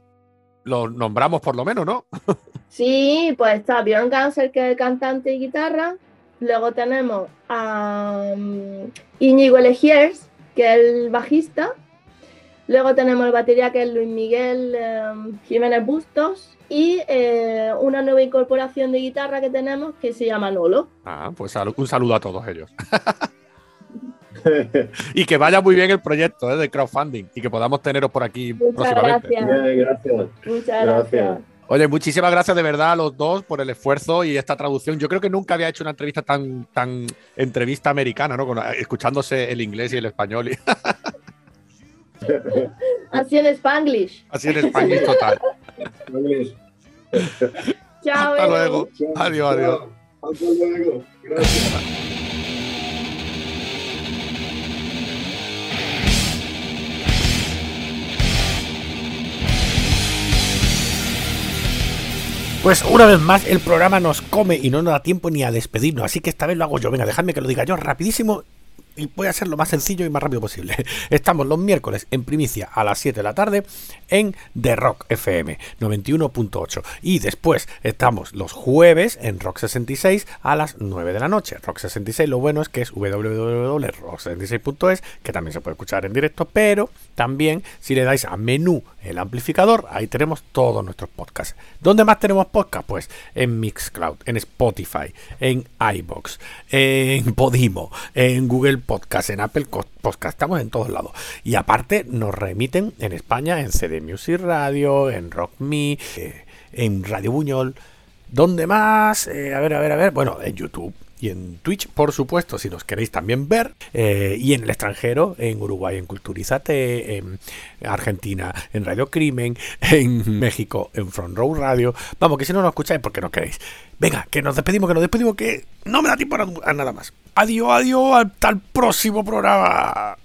[SPEAKER 1] Los nombramos por lo menos, ¿no?
[SPEAKER 9] Sí, pues está Björn Ganser, que es el cantante y guitarra. Luego tenemos a um, Íñigo Legiers, que es el bajista. Luego tenemos el batería, que es Luis Miguel um, Jiménez Bustos. Y eh, una nueva incorporación de guitarra que tenemos, que se llama Nolo.
[SPEAKER 1] Ah, pues sal- un saludo a todos ellos. y que vaya muy bien el proyecto ¿eh? de crowdfunding y que podamos teneros por aquí
[SPEAKER 9] Muchas
[SPEAKER 1] próximamente.
[SPEAKER 9] gracias.
[SPEAKER 8] Bien, gracias.
[SPEAKER 9] Muchas
[SPEAKER 8] Gracias.
[SPEAKER 9] gracias.
[SPEAKER 1] Oye, muchísimas gracias de verdad a los dos por el esfuerzo y esta traducción. Yo creo que nunca había hecho una entrevista tan, tan entrevista americana, ¿no? Con- escuchándose el inglés y el español. y-
[SPEAKER 9] Así en Spanglish.
[SPEAKER 1] así en español total.
[SPEAKER 9] Chao.
[SPEAKER 1] Hasta luego. Adiós, adiós.
[SPEAKER 8] Hasta luego. Gracias.
[SPEAKER 10] Pues una vez más el programa nos come y no nos da tiempo ni a despedirnos, así que esta vez lo hago yo. Venga, dejadme que lo diga yo rapidísimo y voy a ser lo más sencillo y más rápido posible. Estamos los miércoles en primicia a las 7 de la tarde en The Rock FM 91.8 y después estamos los jueves en Rock 66 a las 9 de la noche. Rock 66 lo bueno es que es www.rock66.es que también se puede escuchar en directo, pero también si le dais a menú el amplificador, ahí tenemos todos nuestros podcasts. ¿Dónde más tenemos podcast? Pues en Mixcloud, en Spotify, en iBox, en Podimo, en Google Podcast, en Apple Podcast, estamos en todos lados. Y aparte nos remiten en España en CD Music Radio, en Rock Me, eh, en Radio Buñol. ¿Dónde más? Eh, a ver, a ver, a ver. Bueno, en YouTube y en Twitch, por supuesto, si nos queréis también ver. eh, y en el extranjero, en Uruguay, en Culturízate, en Argentina, en Radio Crimen, en México, en Front Row Radio. Vamos, que si no nos escucháis, porque no queréis. Venga, que nos despedimos, que nos despedimos, que no me da tiempo a nada más. Adiós, adiós, hasta el próximo programa.